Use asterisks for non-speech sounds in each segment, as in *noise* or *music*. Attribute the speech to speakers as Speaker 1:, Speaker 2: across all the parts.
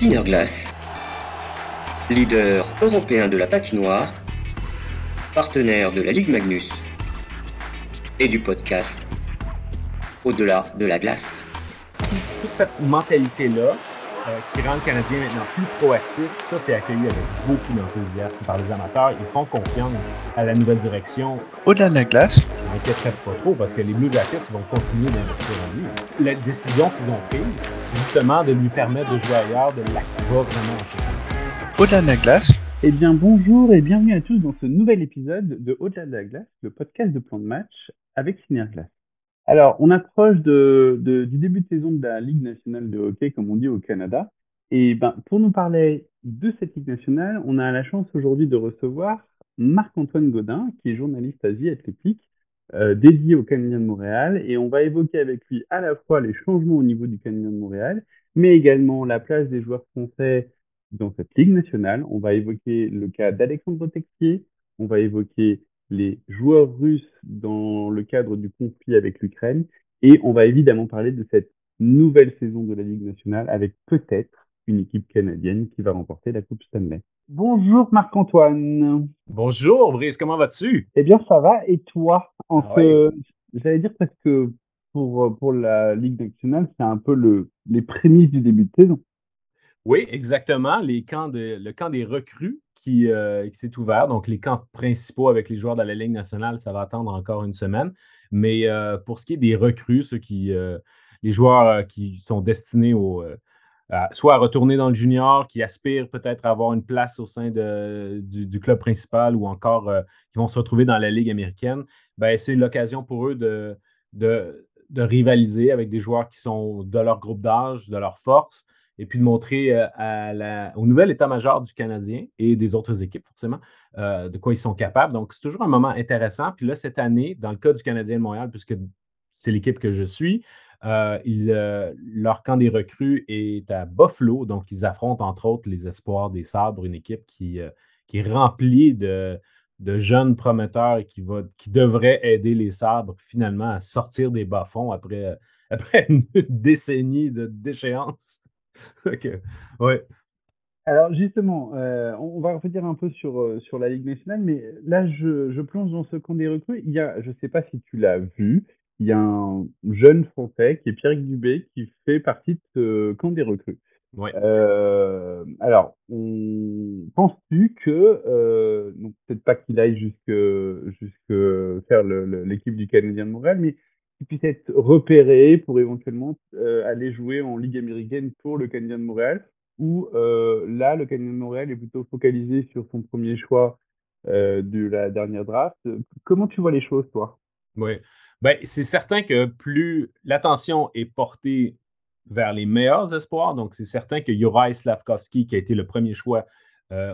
Speaker 1: Glass, leader européen de la patinoire, partenaire de la Ligue Magnus et du podcast Au-delà de la glace.
Speaker 2: Toute cette mentalité-là, euh, qui rend le Canadien maintenant plus proactif. Ça, c'est accueilli avec beaucoup d'enthousiasme par les amateurs. Ils font confiance à la nouvelle direction.
Speaker 3: Au-delà de la glace.
Speaker 2: Je m'inquiéterais pas trop parce que les Blue Jackets vont continuer d'investir en lui. La décision qu'ils ont prise, justement, de lui permettre de jouer ailleurs, de la va vraiment en ce sens.
Speaker 3: Au-delà de la glace.
Speaker 4: Eh bien, bonjour et bienvenue à tous dans ce nouvel épisode de Au-delà de la glace, le podcast de plan de match avec Glace. Alors, on approche de, du début de saison de la Ligue nationale de hockey, comme on dit au Canada. Et ben, pour nous parler de cette Ligue nationale, on a la chance aujourd'hui de recevoir Marc-Antoine Godin, qui est journaliste Asie Athlétique, euh, dédié au Canadien de Montréal. Et on va évoquer avec lui à la fois les changements au niveau du Canadien de Montréal, mais également la place des joueurs français dans cette Ligue nationale. On va évoquer le cas d'Alexandre Texier, on va évoquer les joueurs russes dans le cadre du conflit avec l'Ukraine. Et on va évidemment parler de cette nouvelle saison de la Ligue nationale avec peut-être une équipe canadienne qui va remporter la Coupe Stanley. Bonjour Marc-Antoine.
Speaker 2: Bonjour Brice, comment vas-tu?
Speaker 4: Eh bien ça va, et toi? En ah J'allais dire parce que pour, pour la Ligue nationale, c'est un peu le, les prémices du début de saison.
Speaker 2: Oui, exactement. Les camps de, le camp des recrues euh, qui, s'est ouvert. Donc, les camps principaux avec les joueurs de la Ligue nationale, ça va attendre encore une semaine. Mais euh, pour ce qui est des recrues, ceux qui, euh, les joueurs qui sont destinés au, soit à retourner dans le junior, qui aspirent peut-être à avoir une place au sein du, club principal ou encore qui vont se retrouver dans la Ligue américaine, ben, c'est l'occasion pour eux de, rivaliser avec des joueurs qui sont de leur groupe d'âge, de leur force, et puis de montrer euh, au nouvel état-major du Canadien et des autres équipes, forcément, euh, de quoi ils sont capables. Donc, c'est toujours un moment intéressant. Puis là, cette année, dans le cas du Canadien de Montréal, puisque c'est l'équipe que je suis, euh, leur camp des recrues est à Buffalo. Donc, ils affrontent, entre autres, les Espoirs des Sabres, une équipe qui, qui est remplie de, de jeunes prometteurs et qui, va, qui devrait aider les Sabres finalement à sortir des bas-fonds après, *laughs* après une décennie de déchéance. *laughs* ok, ouais.
Speaker 4: Alors justement, euh, on va revenir un peu sur, euh, sur la Ligue nationale, mais là je, je plonge dans ce camp des recrues. Il y a, je ne sais pas si tu l'as vu, il y a un jeune Français qui est Pierre Dubé qui fait partie de ce camp des recrues.
Speaker 2: Ouais.
Speaker 4: Euh, alors, penses-tu que, euh, peut-être pas qu'il aille jusque, jusque faire l'équipe du Canadien de Montréal, mais qui puisse être repéré pour éventuellement euh, aller jouer en Ligue américaine pour le Canadien de Montréal, où euh, là, le Canadien de Montréal est plutôt focalisé sur son premier choix euh, de la dernière draft. Comment tu vois les choses, toi?
Speaker 2: Oui, ben, c'est certain que plus l'attention est portée vers les meilleurs espoirs, donc c'est certain que Juraj Slavkovski, qui a été le premier choix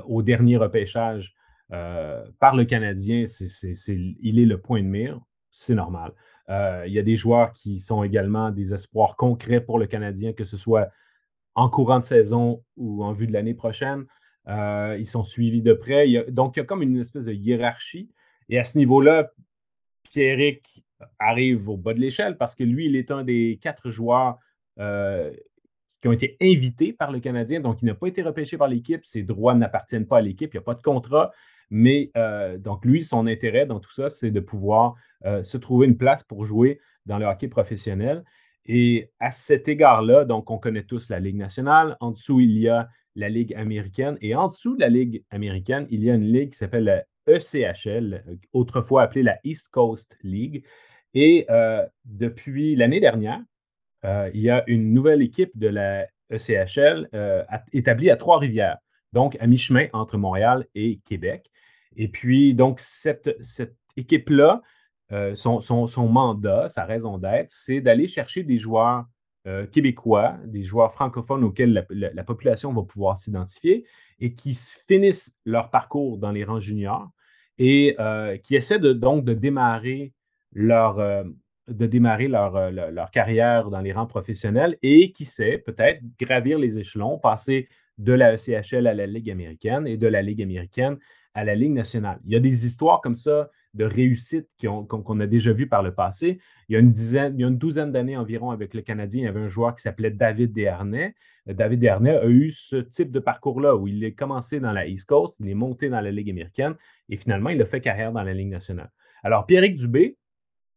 Speaker 2: au dernier repêchage par le Canadien, il est le point de mire, c'est normal. Euh, il y a des joueurs qui sont également des espoirs concrets pour le Canadien, que ce soit en courant de saison ou en vue de l'année prochaine. Euh, ils sont suivis de près. donc, il y a comme une espèce de hiérarchie. Et à ce niveau-là, Pierrick arrive au bas de l'échelle parce que lui, il est un des quatre joueurs euh, qui ont été invités par le Canadien. Donc, il n'a pas été repêché par l'équipe. Ses droits n'appartiennent pas à l'équipe. Il n'y a pas de contrat. Mais euh, donc, lui, son intérêt dans tout ça, c'est de pouvoir euh, se trouver une place pour jouer dans le hockey professionnel. Et à cet égard-là, donc, on connaît tous la Ligue nationale. En dessous, il y a la Ligue américaine. Et en dessous de la Ligue américaine, il y a une ligue qui s'appelle la ECHL, autrefois appelée la East Coast League. Et euh, depuis l'année dernière, il y a une nouvelle équipe de la ECHL établie à Trois-Rivières, donc à mi-chemin entre Montréal et Québec. Et puis, donc, cette, équipe-là, euh, son, mandat, sa raison d'être, c'est d'aller chercher des joueurs euh, québécois, des joueurs francophones auxquels la, population va pouvoir s'identifier et qui finissent leur parcours dans les rangs juniors et euh, qui essaient donc de démarrer leur, leur, leur, carrière dans les rangs professionnels et qui sait peut-être gravir les échelons, passer de la ECHL à la Ligue américaine et de la Ligue américaine à la Ligue nationale. Il y a des histoires comme ça de réussite qu'on a déjà vu par le passé. Il y a une, douzaine d'années environ avec le Canadien, il y avait un joueur qui s'appelait David Desharnais. Euh, David Desharnais a eu ce type de parcours-là où il est commencé dans la East Coast, il est monté dans la Ligue américaine et finalement, il a fait carrière dans la Ligue nationale. Alors, Pierrick Dubé,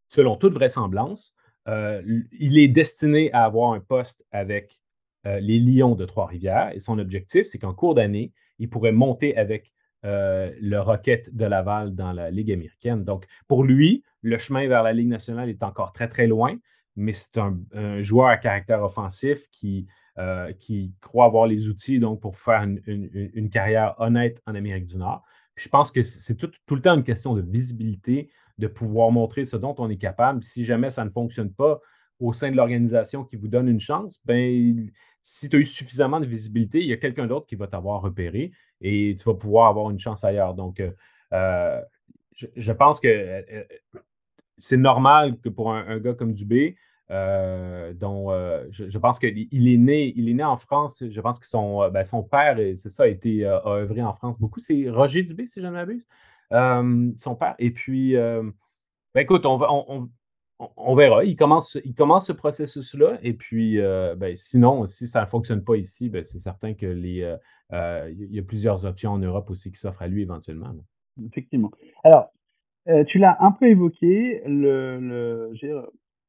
Speaker 2: selon toute vraisemblance, euh, il est destiné à avoir un poste avec euh, les Lions de Trois-Rivières et son objectif, c'est qu'en cours d'année, il pourrait monter avec euh, le Rocket de Laval dans la Ligue américaine. Donc, pour lui, le chemin vers la Ligue nationale est encore très, très loin, mais c'est un, joueur à caractère offensif qui, qui croit avoir les outils donc, pour faire une, carrière honnête en Amérique du Nord. je pense que c'est tout, tout, le temps une question de visibilité, de pouvoir montrer ce dont on est capable. Si jamais ça ne fonctionne pas au sein de l'organisation qui vous donne une chance, ben, si tu as eu suffisamment de visibilité, il y a quelqu'un d'autre qui va t'avoir repéré et tu vas pouvoir avoir une chance ailleurs. Donc, euh, euh, je, pense que euh, c'est normal que pour un, gars comme Dubé, dont je, pense qu'il est né, il est né en France. Je pense que son, ben, son père, c'est ça, a été a œuvré en France beaucoup. C'est Roger Dubé, si je ne m'abuse. son père. Et puis, ben, écoute, on on, on verra. Il commence, il commence ce processus-là. Et puis, ben, sinon, si ça ne fonctionne pas ici, ben, c'est certain que les, il y a plusieurs options en Europe aussi qui s'offrent à lui éventuellement.
Speaker 4: Effectivement. Alors, tu l'as un peu évoqué, le, le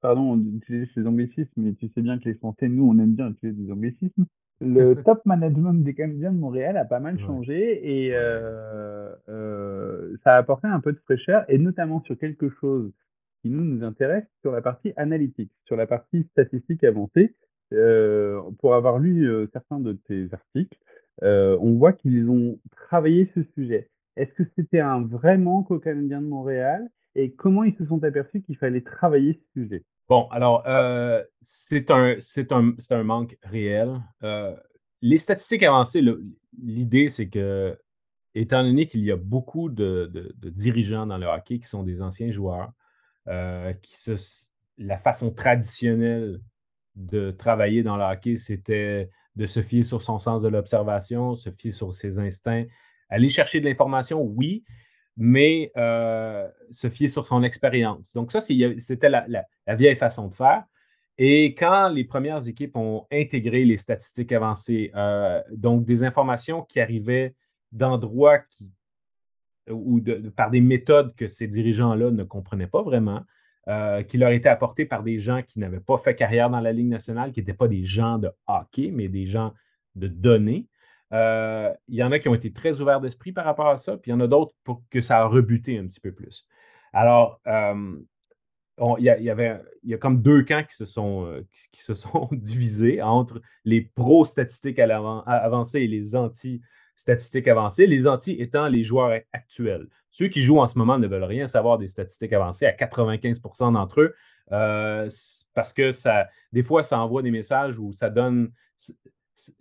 Speaker 4: pardon d'utiliser ces anglicismes, mais tu sais bien que les Français, nous, on aime bien utiliser des anglicismes. Le *laughs* top management des Canadiens de Montréal a pas mal changé et ça a apporté un peu de fraîcheur, et notamment sur quelque chose qui nous, nous intéresse sur la partie analytique, sur la partie statistique avancée. Euh, pour avoir lu euh, certains de tes articles, euh, on voit qu'ils ont travaillé ce sujet. Est-ce que c'était un vrai manque aux Canadiens de Montréal et comment ils se sont aperçus qu'il fallait travailler ce sujet?
Speaker 2: Bon, alors, c'est un, manque réel. les statistiques avancées, l'idée, c'est que, étant donné qu'il y a beaucoup de, dirigeants dans le hockey qui sont des anciens joueurs, euh, la façon traditionnelle de travailler dans le hockey, c'était de se fier sur son sens de l'observation, se fier sur ses instincts, aller chercher de l'information, oui, mais euh, se fier sur son expérience. Donc ça, c'était la, vieille façon de faire. Et quand les premières équipes ont intégré les statistiques avancées, euh, donc des informations qui arrivaient d'endroits ou par des méthodes que ces dirigeants-là ne comprenaient pas vraiment, euh, qui leur étaient apportées par des gens qui n'avaient pas fait carrière dans la Ligue nationale, qui n'étaient pas des gens de hockey, mais des gens de données. Euh, il y en a qui ont été très ouverts d'esprit par rapport à ça, puis il y en a d'autres pour que ça a rebuté un petit peu plus. Alors, euh, il, y avait, il y a comme deux camps qui se sont, qui, se sont *laughs* divisés entre les pro-statistiques avancées et les anti statistiques avancées, les anti étant les joueurs actuels. Ceux qui jouent en ce moment ne veulent rien savoir des statistiques avancées à 95% d'entre eux euh, parce que ça, des fois, ça envoie des messages où ça donne.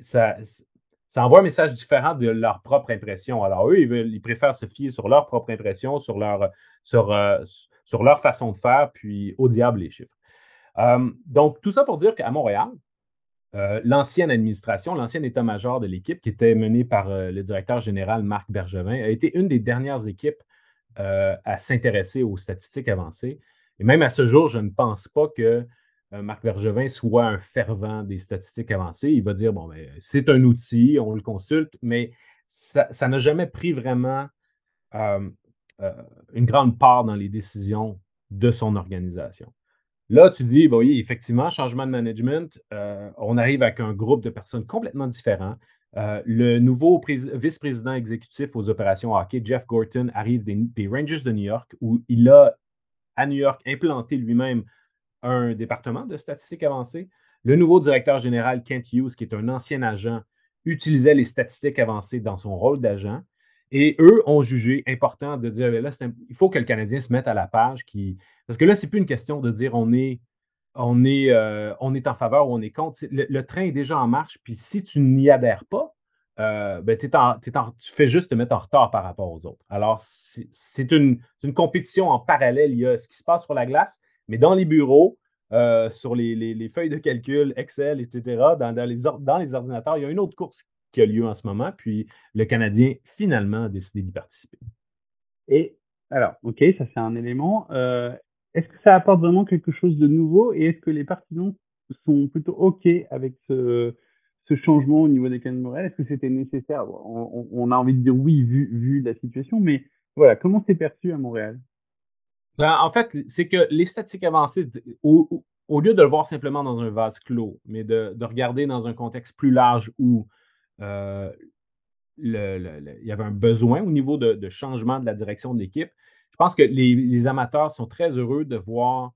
Speaker 2: Ça, envoie un message différent de leur propre impression. Alors, eux, ils, ils préfèrent se fier sur leur propre impression, sur leur, sur, euh, leur façon de faire, puis au diable les chiffres. Euh, donc, tout ça pour dire qu'à Montréal, euh, l'ancienne administration, l'ancien état-major de l'équipe, qui était menée par euh, le directeur général Marc Bergevin, a été une des dernières équipes euh, à s'intéresser aux statistiques avancées. Et même à ce jour, je ne pense pas que Marc Bergevin soit un fervent des statistiques avancées. Il va dire, bon, ben, c'est un outil, on le consulte, mais ça n'a jamais pris vraiment une grande part dans les décisions de son organisation. Là, tu dis, oui, effectivement, changement de management, euh, on arrive avec un groupe de personnes complètement différents. Euh, le nouveau vice-président exécutif aux opérations hockey, Jeff Gorton, arrive des, Rangers de New York, où il a, à New York, implanté lui-même un département de statistiques avancées. Le nouveau directeur général, Kent Hughes, qui est un ancien agent, utilisait les statistiques avancées dans son rôle d'agent. Et eux ont jugé important de dire, ben là, il faut que le Canadien se mette à la page. Parce que là, ce n'est plus une question de dire on est, on est, euh, on est en faveur ou on est contre. Le, train est déjà en marche, puis si tu n'y adhères pas, euh, ben, tu fais juste te mettre en retard par rapport aux autres. Alors, c'est une, compétition en parallèle. Il y a ce qui se passe sur la glace, mais dans les bureaux, euh, sur les, feuilles de calcul, Excel, etc., dans les ordinateurs, il y a une autre course qui a lieu en ce moment. Puis le Canadien, finalement, a décidé d'y participer.
Speaker 4: Et Alors, ok, ça c'est un élément. Euh, est-ce que ça apporte vraiment quelque chose de nouveau? Et est-ce que les partisans sont plutôt ok avec ce, ce changement au niveau des cannes Morel? Est-ce que c'était nécessaire? On, on, a envie de dire oui vu, vu la situation, mais voilà, comment c'est perçu à Montréal?
Speaker 2: Ben, En fait, c'est que les statistiques avancées, au, au, lieu de le voir simplement dans un vase clos, mais de, de regarder dans un contexte plus large où euh, il y avait un besoin au niveau de, changement de la direction de l'équipe. Je pense que les, amateurs sont très heureux de voir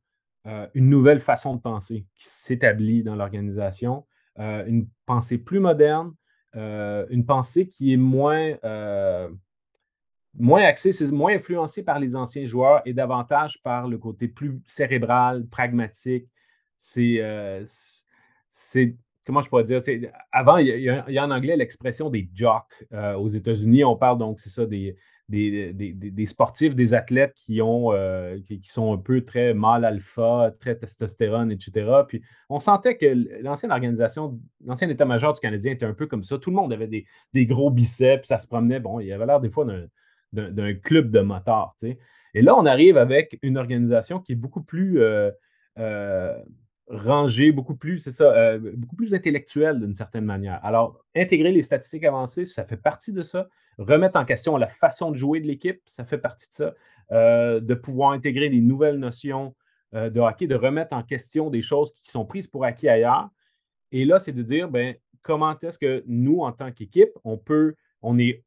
Speaker 2: euh, une nouvelle façon de penser qui s'établit dans l'organisation, euh, une pensée plus moderne, une pensée qui est moins, moins axée, moins influencée par les anciens joueurs et davantage par le côté plus cérébral, pragmatique. C'est comment je pourrais dire, avant, il y, a, en anglais l'expression des jocks. Euh, aux États-Unis, on parle donc, c'est ça, des, des, sportifs, des athlètes qui, ont, euh, qui, sont un peu très mâle alpha, très testostérone, etc. Puis on sentait que l'ancienne organisation, l'ancien état-major du Canadien était un peu comme ça. Tout le monde avait des, gros biceps, ça se promenait. Bon, il y avait l'air des fois d'un club de motards. Et là, on arrive avec une organisation qui est beaucoup plus. Euh, rangé, beaucoup plus, c'est ça, euh, beaucoup plus intellectuel d'une certaine manière. Alors, intégrer les statistiques avancées, ça fait partie de ça. Remettre en question la façon de jouer de l'équipe, ça fait partie de ça. Euh, de pouvoir intégrer des nouvelles notions euh, de hockey, de remettre en question des choses qui sont prises pour acquis ailleurs. Et là, c'est de dire, ben, comment est-ce que nous, en tant qu'équipe, on peut, on est,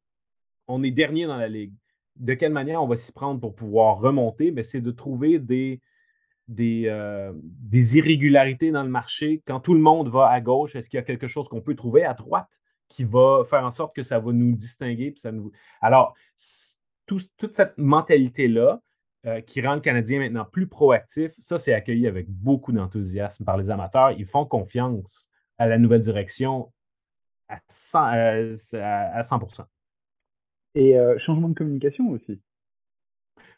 Speaker 2: on est dernier dans la ligue? De quelle manière on va s'y prendre pour pouvoir remonter? Ben, c'est de trouver des, euh, des, irrégularités dans le marché. Quand tout le monde va à gauche, est-ce qu'il y a quelque chose qu'on peut trouver à droite qui va faire en sorte que ça va nous distinguer? ça nous... Alors, toute cette mentalité-là euh, qui rend le Canadien maintenant plus proactif, ça, c'est accueilli avec beaucoup d'enthousiasme par les amateurs. Ils font confiance à la nouvelle direction à 100, à 100%.
Speaker 4: Et euh, changement de communication aussi.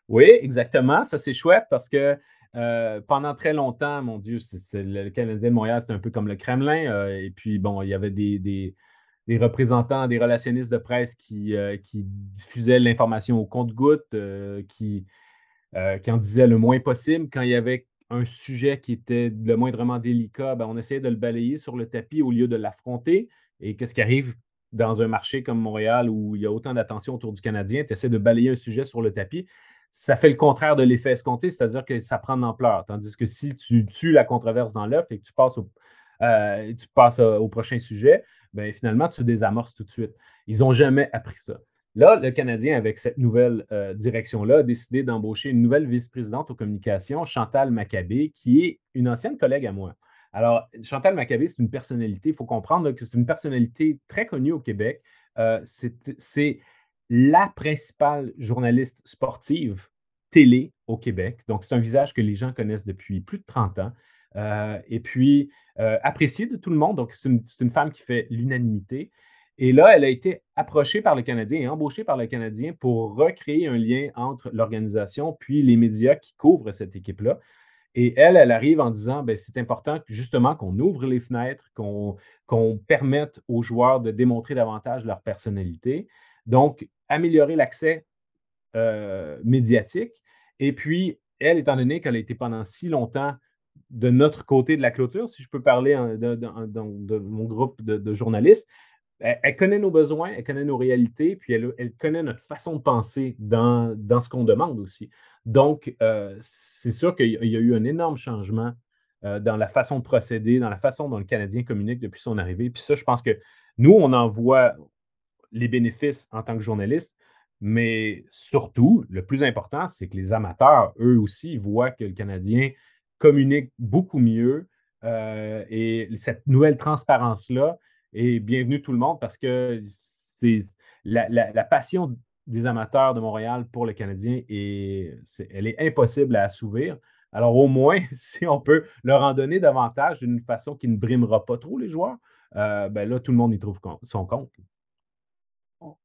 Speaker 2: Oui, exactement. Ça, c'est chouette parce que euh, pendant très longtemps, mon Dieu, le Canadien de Montréal, c'était un peu comme le Kremlin. Euh, et puis, bon, il y avait des, représentants, des relationnistes de presse qui, euh, diffusaient l'information au compte-goutte, qui, qui en disaient le moins possible. Quand il y avait un sujet qui était le moindrement délicat, ben, on essayait de le balayer sur le tapis au lieu de l'affronter. Et qu'est-ce qui arrive dans un marché comme Montréal où il y a autant d'attention autour du Canadien? Tu essaies de balayer un sujet sur le tapis ça fait le contraire de l'effet escompté, c'est-à-dire que ça prend de l'ampleur. Tandis que si tu tues la controverse dans l'œuf et que tu passes au, euh, au prochain sujet, ben, finalement, tu désamorces tout de suite. Ils n'ont jamais appris ça. Là, le Canadien, avec cette nouvelle euh, direction-là, a décidé d'embaucher une nouvelle vice-présidente aux communications, Chantal Maccabé, qui est une ancienne collègue à moi. Alors, Chantal Maccabé, c'est une personnalité, il faut comprendre que c'est une personnalité très connue au Québec. Euh, c'est la principale journaliste sportive télé au Québec. Donc, c'est un visage que les gens connaissent depuis plus de 30 ans. Euh, et puis, euh, appréciée de tout le monde. Donc, c'est une, femme qui fait l'unanimité. Et là, elle a été approchée par le Canadien et embauchée par le Canadien pour recréer un lien entre l'organisation puis les médias qui couvrent cette équipe-là. Et elle, elle arrive en disant, ben, c'est important justement qu'on ouvre les fenêtres, qu'on permette aux joueurs de démontrer davantage leur personnalité. Donc, améliorer l'accès euh, médiatique. Et puis, elle, étant donné qu'elle a été pendant si longtemps de notre côté de la clôture, si je peux parler de, mon groupe de, journalistes, elle, connaît nos besoins, elle connaît nos réalités, puis elle, connaît notre façon de penser dans, ce qu'on demande aussi. Donc, euh, c'est sûr qu'il y a eu un énorme changement euh, dans la façon de procéder, dans la façon dont le Canadien communique depuis son arrivée. Puis ça, je pense que nous, on en voit, les bénéfices en tant que journaliste, mais surtout, le plus important, c'est que les amateurs, eux aussi, voient que le Canadien communique beaucoup mieux euh, et cette nouvelle transparence-là est bienvenue tout le monde parce que c'est la, passion des amateurs de Montréal pour le Canadien elle est impossible à assouvir. Alors au moins, *laughs* si on peut leur en donner davantage d'une façon qui ne brimera pas trop les joueurs, euh, ben là, tout le monde y trouve son compte.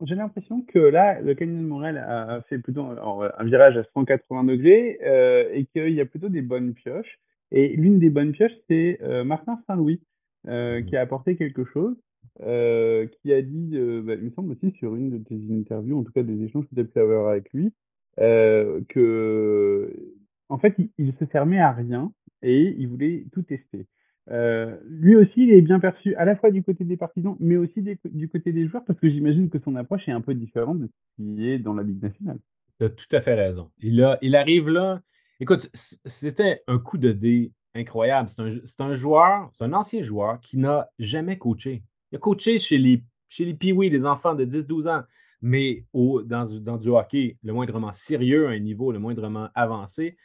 Speaker 4: J'ai l'impression que là, le Canyon de Montréal a fait plutôt un virage à 180 degrés euh, et qu'il y a plutôt des bonnes pioches. Et l'une des bonnes pioches, c'est euh, Martin Saint-Louis euh, mmh. qui a apporté quelque chose, qui a dit, bah, il me semble aussi sur une de tes interviews, en tout cas des échanges que tu as pu avoir avec lui, que, en fait, il, il se fermait à rien et il voulait tout tester. Euh, lui aussi, il est bien perçu à la fois du côté des partisans, mais aussi du côté des joueurs, parce que j'imagine que son approche est un peu différente de ce qui est dans la Ligue nationale.
Speaker 2: Tu as tout à fait raison. Il, a- il arrive là. Écoute, c'était un coup de dé incroyable. C'est un, un joueur, c'est un ancien joueur qui n'a jamais coaché. Il a coaché chez les, chez les Pee-Wee, des enfants de 10-12 ans, mais au, dans, dans du hockey, le moindrement sérieux, à un niveau le moindrement avancé,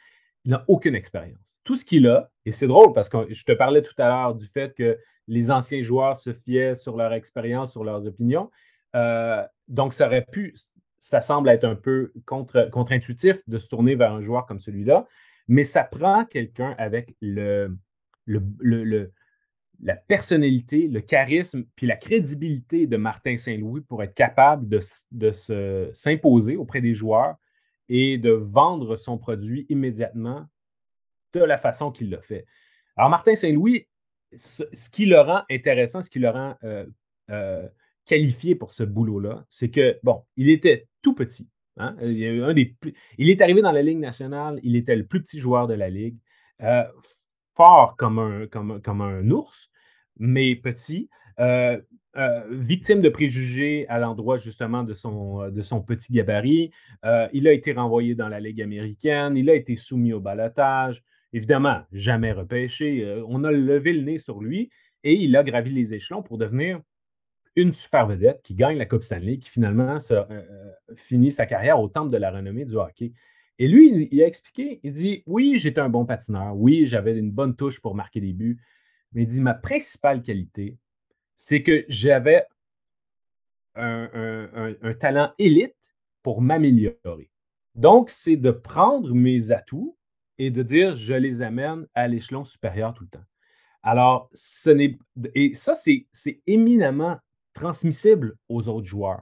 Speaker 2: il n'a aucune expérience. Tout ce qu'il a, et c'est drôle parce que je te parlais tout à l'heure du fait que les anciens joueurs se fiaient sur leur expérience, sur leurs opinions. Euh, donc, ça aurait pu, ça semble être un peu contre, contre-intuitif de se tourner vers un joueur comme celui-là, mais ça prend quelqu'un avec la personnalité, le charisme, puis la crédibilité de Martin Saint-Louis pour être capable de, s'imposer auprès des joueurs et de vendre son produit immédiatement de la façon qu'il l'a fait. Alors, Martin Saint-Louis, ce, qui le rend intéressant, ce qui le rend euh, euh, qualifié pour ce boulot-là, c'est que, bon, il était tout petit. hein. Il, est arrivé dans la Ligue nationale, il était le plus petit joueur de la Ligue, euh, fort comme un, comme, comme un ours, mais petit. Euh, euh, victime de préjugés à l'endroit justement de son, de son petit gabarit. Euh, il a été renvoyé dans la Ligue américaine, il a été soumis au balotage. Évidemment, jamais repêché. Euh, on a levé le nez sur lui et il a gravi les échelons pour devenir une super vedette qui gagne la Coupe Stanley, qui finalement euh, euh, finit sa carrière au temple de la renommée du hockey. Et lui, il a expliqué, il dit, oui, j'étais un bon patineur, oui, j'avais une bonne touche pour marquer des buts, mais il dit, ma principale qualité, c'est que j'avais un, talent élite pour m'améliorer. Donc, c'est de prendre mes atouts et de dire, je les amène à l'échelon supérieur tout le temps. Alors, ce n'est. Et ça, c'est éminemment transmissible aux autres joueurs.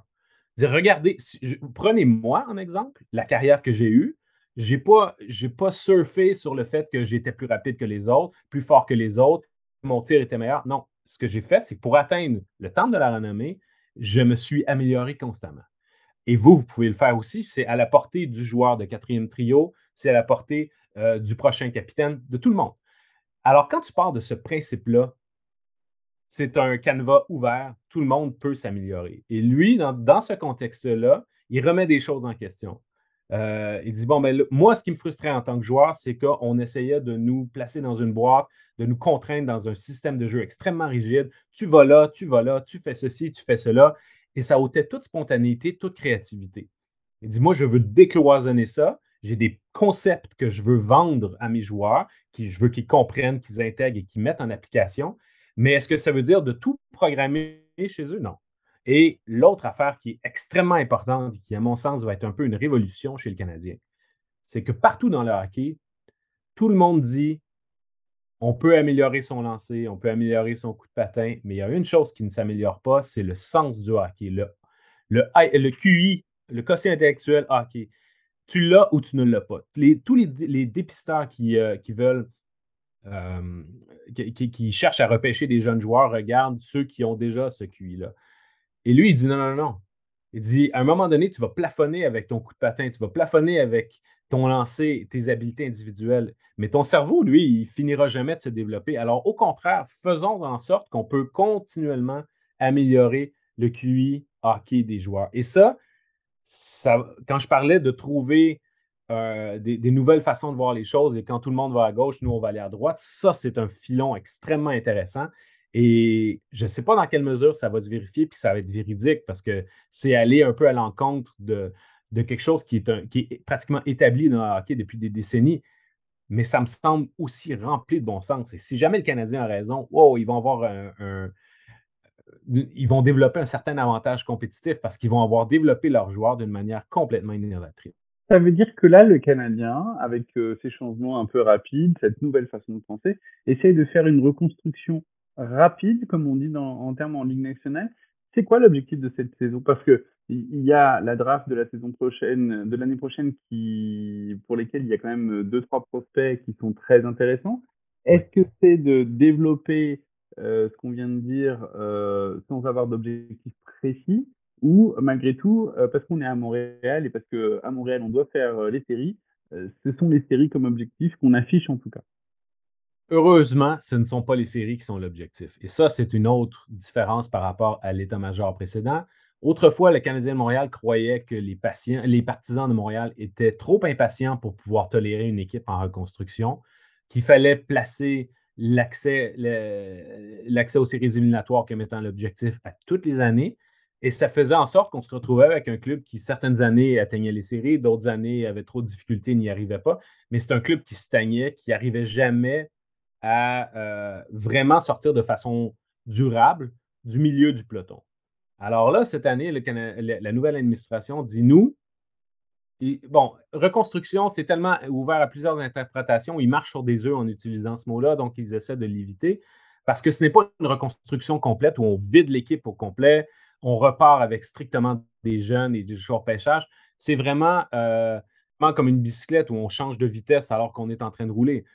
Speaker 2: Dire, regardez, si je- prenez-moi en exemple, la carrière que j'ai eue. Je n'ai pas, j'ai pas surfé sur le fait que j'étais plus rapide que les autres, plus fort que les autres, mon tir était meilleur. Non, ce que j'ai fait, c'est que pour atteindre le temps de la renommée, je me suis amélioré constamment. Et vous, vous pouvez le faire aussi. C'est à la portée du joueur de quatrième trio, c'est à la portée euh, du prochain capitaine, de tout le monde. Alors, quand tu pars de ce principe-là, c'est un canevas ouvert, tout le monde peut s'améliorer. Et lui, dans ce contexte-là, il remet des choses en question. Euh, il dit, bon, ben, moi, ce qui me frustrait en tant que joueur, c'est qu'on essayait de nous placer dans une boîte, de nous contraindre dans un système de jeu extrêmement rigide. Tu vas là, tu vas là, tu fais ceci, tu fais cela. Et ça ôtait toute spontanéité, toute créativité. Il dit, moi, je veux décloisonner ça. J'ai des concepts que je veux vendre à mes joueurs, qui, je veux qu'ils comprennent, qu'ils intègrent et qu'ils mettent en application. Mais est-ce que ça veut dire de tout programmer chez eux? Non. Et l'autre affaire qui est extrêmement importante, et qui, à mon sens, va être un peu une révolution chez le Canadien, c'est que partout dans le hockey, tout le monde dit on peut améliorer son lancer, on peut améliorer son coup de patin, mais il y a une chose qui ne s'améliore pas, c'est le sens du hockey, le, le, QI, le quotient intellectuel hockey. Tu l'as ou tu ne l'as pas. Tous les, les dépisteurs qui, euh, veulent euh, qui cherchent à repêcher des jeunes joueurs regardent ceux qui ont déjà ce QI-là. Et lui, il dit non, non, non. Il dit à un moment donné, tu vas plafonner avec ton coup de patin, tu vas plafonner avec ton lancer, tes habiletés individuelles. Mais ton cerveau, lui, il finira jamais de se développer. Alors, au contraire, faisons en sorte qu'on peut continuellement améliorer le QI hockey des joueurs. Et ça, ça quand je parlais de trouver euh, des, des nouvelles façons de voir les choses et quand tout le monde va à gauche, nous, on va aller à droite, ça, c'est un filon extrêmement intéressant. Et je ne sais pas dans quelle mesure ça va se vérifier, puis ça va être véridique, parce que c'est aller un peu à l'encontre de, de quelque chose qui est, un- qui est pratiquement établi dans le hockey depuis des décennies. Mais ça me semble aussi rempli de bon sens. Et si jamais le Canadien a raison, wow, ils vont avoir un, ils vont développer un certain avantage compétitif parce qu'ils vont avoir développé leurs joueurs d'une manière complètement innovatrice.
Speaker 4: Ça veut dire que là, le Canadien, avec euh, ces changements un peu rapides, cette nouvelle façon de penser, essaye de faire une reconstruction rapide, comme on dit dans, en termes en Ligue nationale. C'est quoi l'objectif de cette saison? Parce que il y a la draft de la saison prochaine, de l'année prochaine, qui pour lesquels il y a quand même deux trois prospects qui sont très intéressants. Est-ce que c'est de développer euh, ce qu'on vient de dire euh, sans avoir d'objectif précis, ou malgré tout, parce qu'on est à Montréal et parce qu'à Montréal, on doit faire les séries, ce sont les séries comme objectif qu'on affiche en tout cas?
Speaker 2: Heureusement, ce ne sont pas les séries qui sont l'objectif. Et ça, c'est une autre différence par rapport à l'état-major précédent. Autrefois, le Canadien de Montréal croyait que les, partisans de Montréal étaient trop impatients pour pouvoir tolérer une équipe en reconstruction, qu'il fallait placer l'accès aux séries éliminatoires comme étant l'objectif à toutes les années. Et ça faisait en sorte qu'on se retrouvait avec un club qui, certaines années, atteignait les séries, d'autres années avait trop de difficultés, n'y arrivait pas. Mais c'est un club qui stagnait, qui n'arrivait jamais à euh, vraiment sortir de façon durable du milieu du peloton. Alors là, cette année, la nouvelle administration dit nous, bon, reconstruction, c'est tellement ouvert à plusieurs interprétations. Ils marchent sur des œufs en utilisant ce mot-là, donc ils essaient de l'éviter. Parce que ce n'est pas une reconstruction complète où on vide l'équipe au complet, on repart avec strictement des jeunes et du joueurs pêchage. C'est vraiment euh, comme une bicyclette où on change de vitesse alors qu'on est en train de rouler.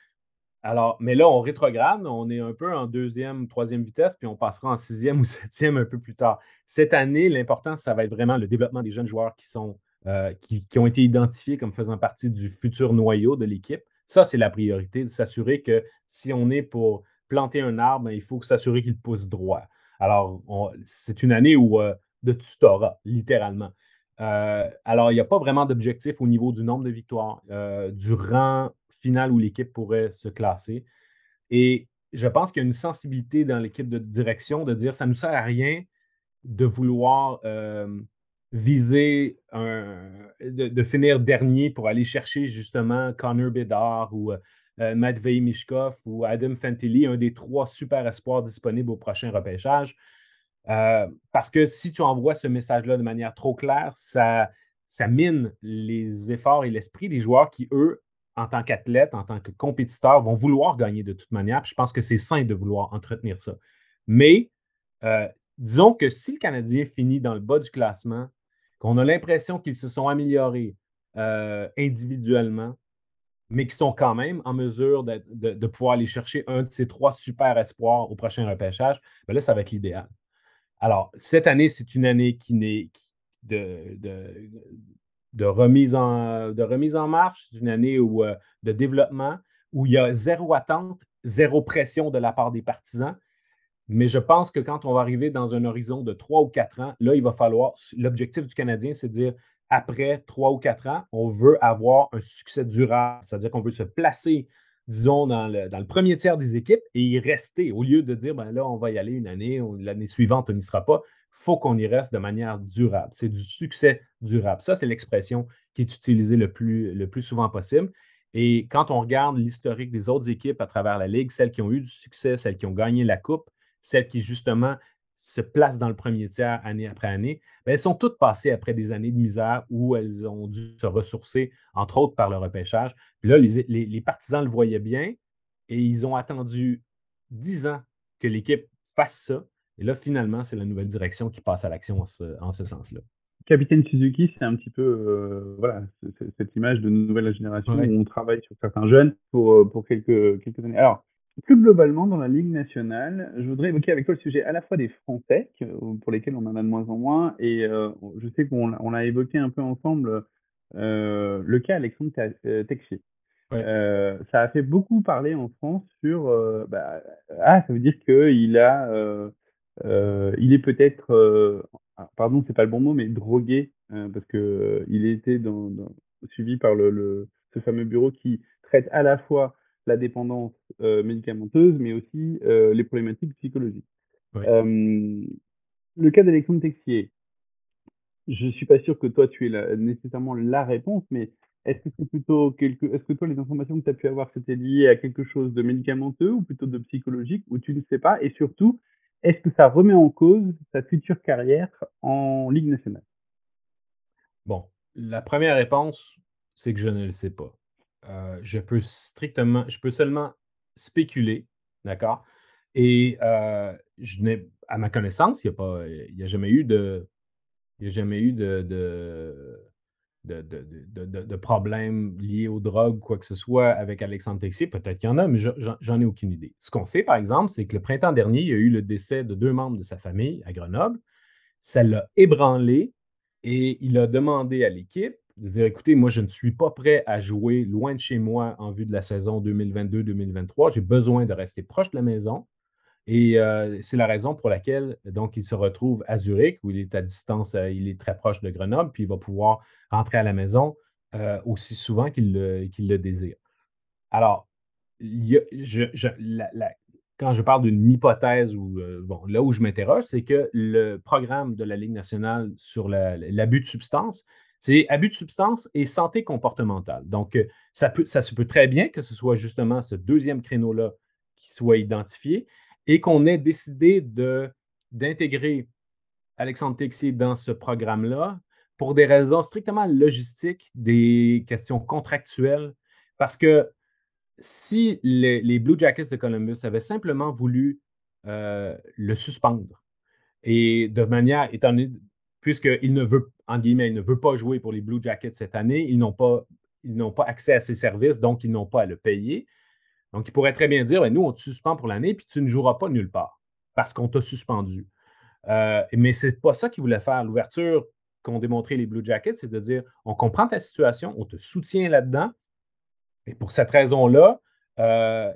Speaker 2: Alors, mais là, on rétrograde, on est un peu en deuxième, troisième vitesse, puis on passera en sixième *laughs* ou septième un peu plus tard. Cette année, l'important, ça va être vraiment le développement des jeunes joueurs qui, sont, euh, qui, ont été identifiés comme faisant partie du futur noyau de l'équipe. Ça, c'est la priorité, de s'assurer que si on est pour planter un arbre, ben, il faut s'assurer qu'il pousse droit. Alors, c'est une année où euh, de tutorat, littéralement. Euh, alors, il n'y a pas vraiment d'objectif au niveau du nombre de victoires, du rang finale où l'équipe pourrait se classer. Et je pense qu'il y a une sensibilité dans l'équipe de direction de dire ça ne nous sert à rien de vouloir euh, viser de, finir dernier pour aller chercher justement Connor Bedard ou euh, Matvei Mishkov ou Adam Fantilli, un des trois super espoirs disponibles au prochain repêchage. Euh, parce que si tu envoies ce message-là de manière trop claire, ça, mine les efforts et l'esprit des joueurs qui, eux, en tant qu'athlète, en tant que compétiteur, vont vouloir gagner de toute manière. je pense que c'est sain de vouloir entretenir ça. Mais euh, disons que si le Canadien finit dans le bas du classement, qu'on a l'impression qu'ils se sont améliorés euh, individuellement, mais qu'ils sont quand même en mesure de, pouvoir aller chercher un de ces trois super espoirs au prochain repêchage, bien là, ça va être l'idéal. Alors, cette année, c'est une année qui n'est de, de remise en, marche. C'est une année où, euh, de développement où il y a zéro attente, zéro pression de la part des partisans. Mais je pense que quand on va arriver dans un horizon de trois ou quatre ans, là, il va falloir. L'objectif du Canadien, c'est de dire après trois ou quatre ans, on veut avoir un succès durable, c'est-à-dire qu'on veut se placer, disons, dans le, premier tiers des équipes et y rester, au lieu de dire, ben là, on va y aller une année, l'année suivante, on n'y sera pas faut qu'on y reste de manière durable. C'est du succès durable. Ça, c'est l'expression qui est utilisée le plus, le plus souvent possible. Et quand on regarde l'historique des autres équipes à travers la Ligue, celles qui ont eu du succès, celles qui ont gagné la Coupe, celles qui justement se placent dans le premier tiers année après année, ben, elles sont toutes passées après des années de misère où elles ont dû se ressourcer, entre autres par le repêchage. Puis là, les, les partisans le voyaient bien et ils ont attendu dix ans que l'équipe fasse ça et là, finalement, c'est la nouvelle direction qui passe à l'action en ce, sens-là.
Speaker 4: Capitaine Suzuki, c'est un petit peu euh, voilà, cette image de nouvelle génération où on travaille sur certains jeunes pour, euh, pour quelques, quelques années. Alors, plus globalement, dans la Ligue nationale, je voudrais évoquer avec toi le sujet à la fois des Français, pour lesquels on en a de moins en moins, et euh, je sais qu'on on a évoqué un peu ensemble le cas Alexandre Texier. ça a fait beaucoup parler en France sur bah, ah ça veut dire qu'il a euh, il est peut-être, euh, ah, pardon, c'est pas le bon mot, mais drogué, euh, parce que il était dans, suivi par le, ce fameux bureau qui traite à la fois la dépendance médicamenteuse, mais aussi les problématiques psychologiques. le cas d'Alexandre Texier, je suis pas sûr que toi tu aies nécessairement la réponse, mais est-ce que c'est plutôt quelque, est-ce que toi les informations que tu as pu avoir c'était lié à quelque chose de médicamenteux ou plutôt de psychologique ou tu ne sais pas? Et surtout est-ce que ça remet en cause sa future carrière en Ligue nationale?
Speaker 2: Bon, la première réponse, c'est que je ne le sais pas. Euh, je peux strictement, je peux seulement spéculer, d'accord? Et euh, je n'ai, à ma connaissance, il n'y a pas, il a jamais eu de, il y a jamais eu de, de, de, problèmes liés aux drogues, quoi que ce soit, avec Alexandre Texier. Peut-être qu'il y en a, mais j'en ai aucune idée. Ce qu'on sait, par exemple, c'est que le printemps dernier, il y a eu le décès de deux membres de sa famille à Grenoble. ça l'a ébranlé et il a demandé à l'équipe de dire écoutez, moi, je ne suis pas prêt à jouer loin de chez moi en vue de la saison 2022-2023. J'ai besoin de rester proche de la maison. Et euh, c'est la raison pour laquelle donc il se retrouve à Zurich, où il est à distance, euh, il est très proche de Grenoble, puis il va pouvoir rentrer à la maison euh, aussi souvent qu'il le, désire. Alors, quand je parle d'une hypothèse bon, là où je m'interroge, c'est que le programme de la Ligue nationale sur l'abus de substance, c'est abus de substance et santé comportementale. Donc, ça, peut, ça se peut très bien que ce soit justement ce deuxième créneau-là qui soit identifié et qu'on ait décidé d'intégrer Alexandre Texier dans ce programme-là pour des raisons strictement logistiques, des questions contractuelles, parce que si les, Blue Jackets de Columbus avaient simplement voulu euh, le suspendre, et de manière, étant puisqu'il ne veut, en guillemets, il ne veut pas jouer pour les Blue Jackets cette année, ils n'ont pas, pas accès à ses services, donc ils n'ont pas à le payer. Donc, il pourrait très bien dire, ben, nous, on te suspend pour l'année, puis tu ne joueras pas nulle part parce qu'on t'a suspendu. Euh, mais ce n'est pas ça qu'il voulait faire. L'ouverture qu'ont démontré les Blue Jackets, c'est de dire, on comprend ta situation, on te soutient là-dedans. Et pour cette raison-là, euh,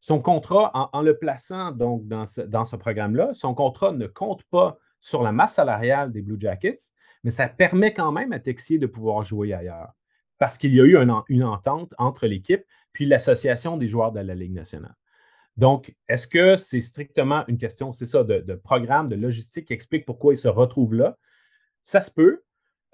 Speaker 2: son contrat, en, le plaçant donc dans ce, dans ce programme-là, son contrat ne compte pas sur la masse salariale des Blue Jackets, mais ça permet quand même à Texier de pouvoir jouer ailleurs parce qu'il y a eu une entente entre l'équipe puis l'association des joueurs de la Ligue nationale. Donc, est-ce que c'est strictement une question, c'est ça, de, programme, de logistique qui explique pourquoi il se retrouve là? Ça se peut.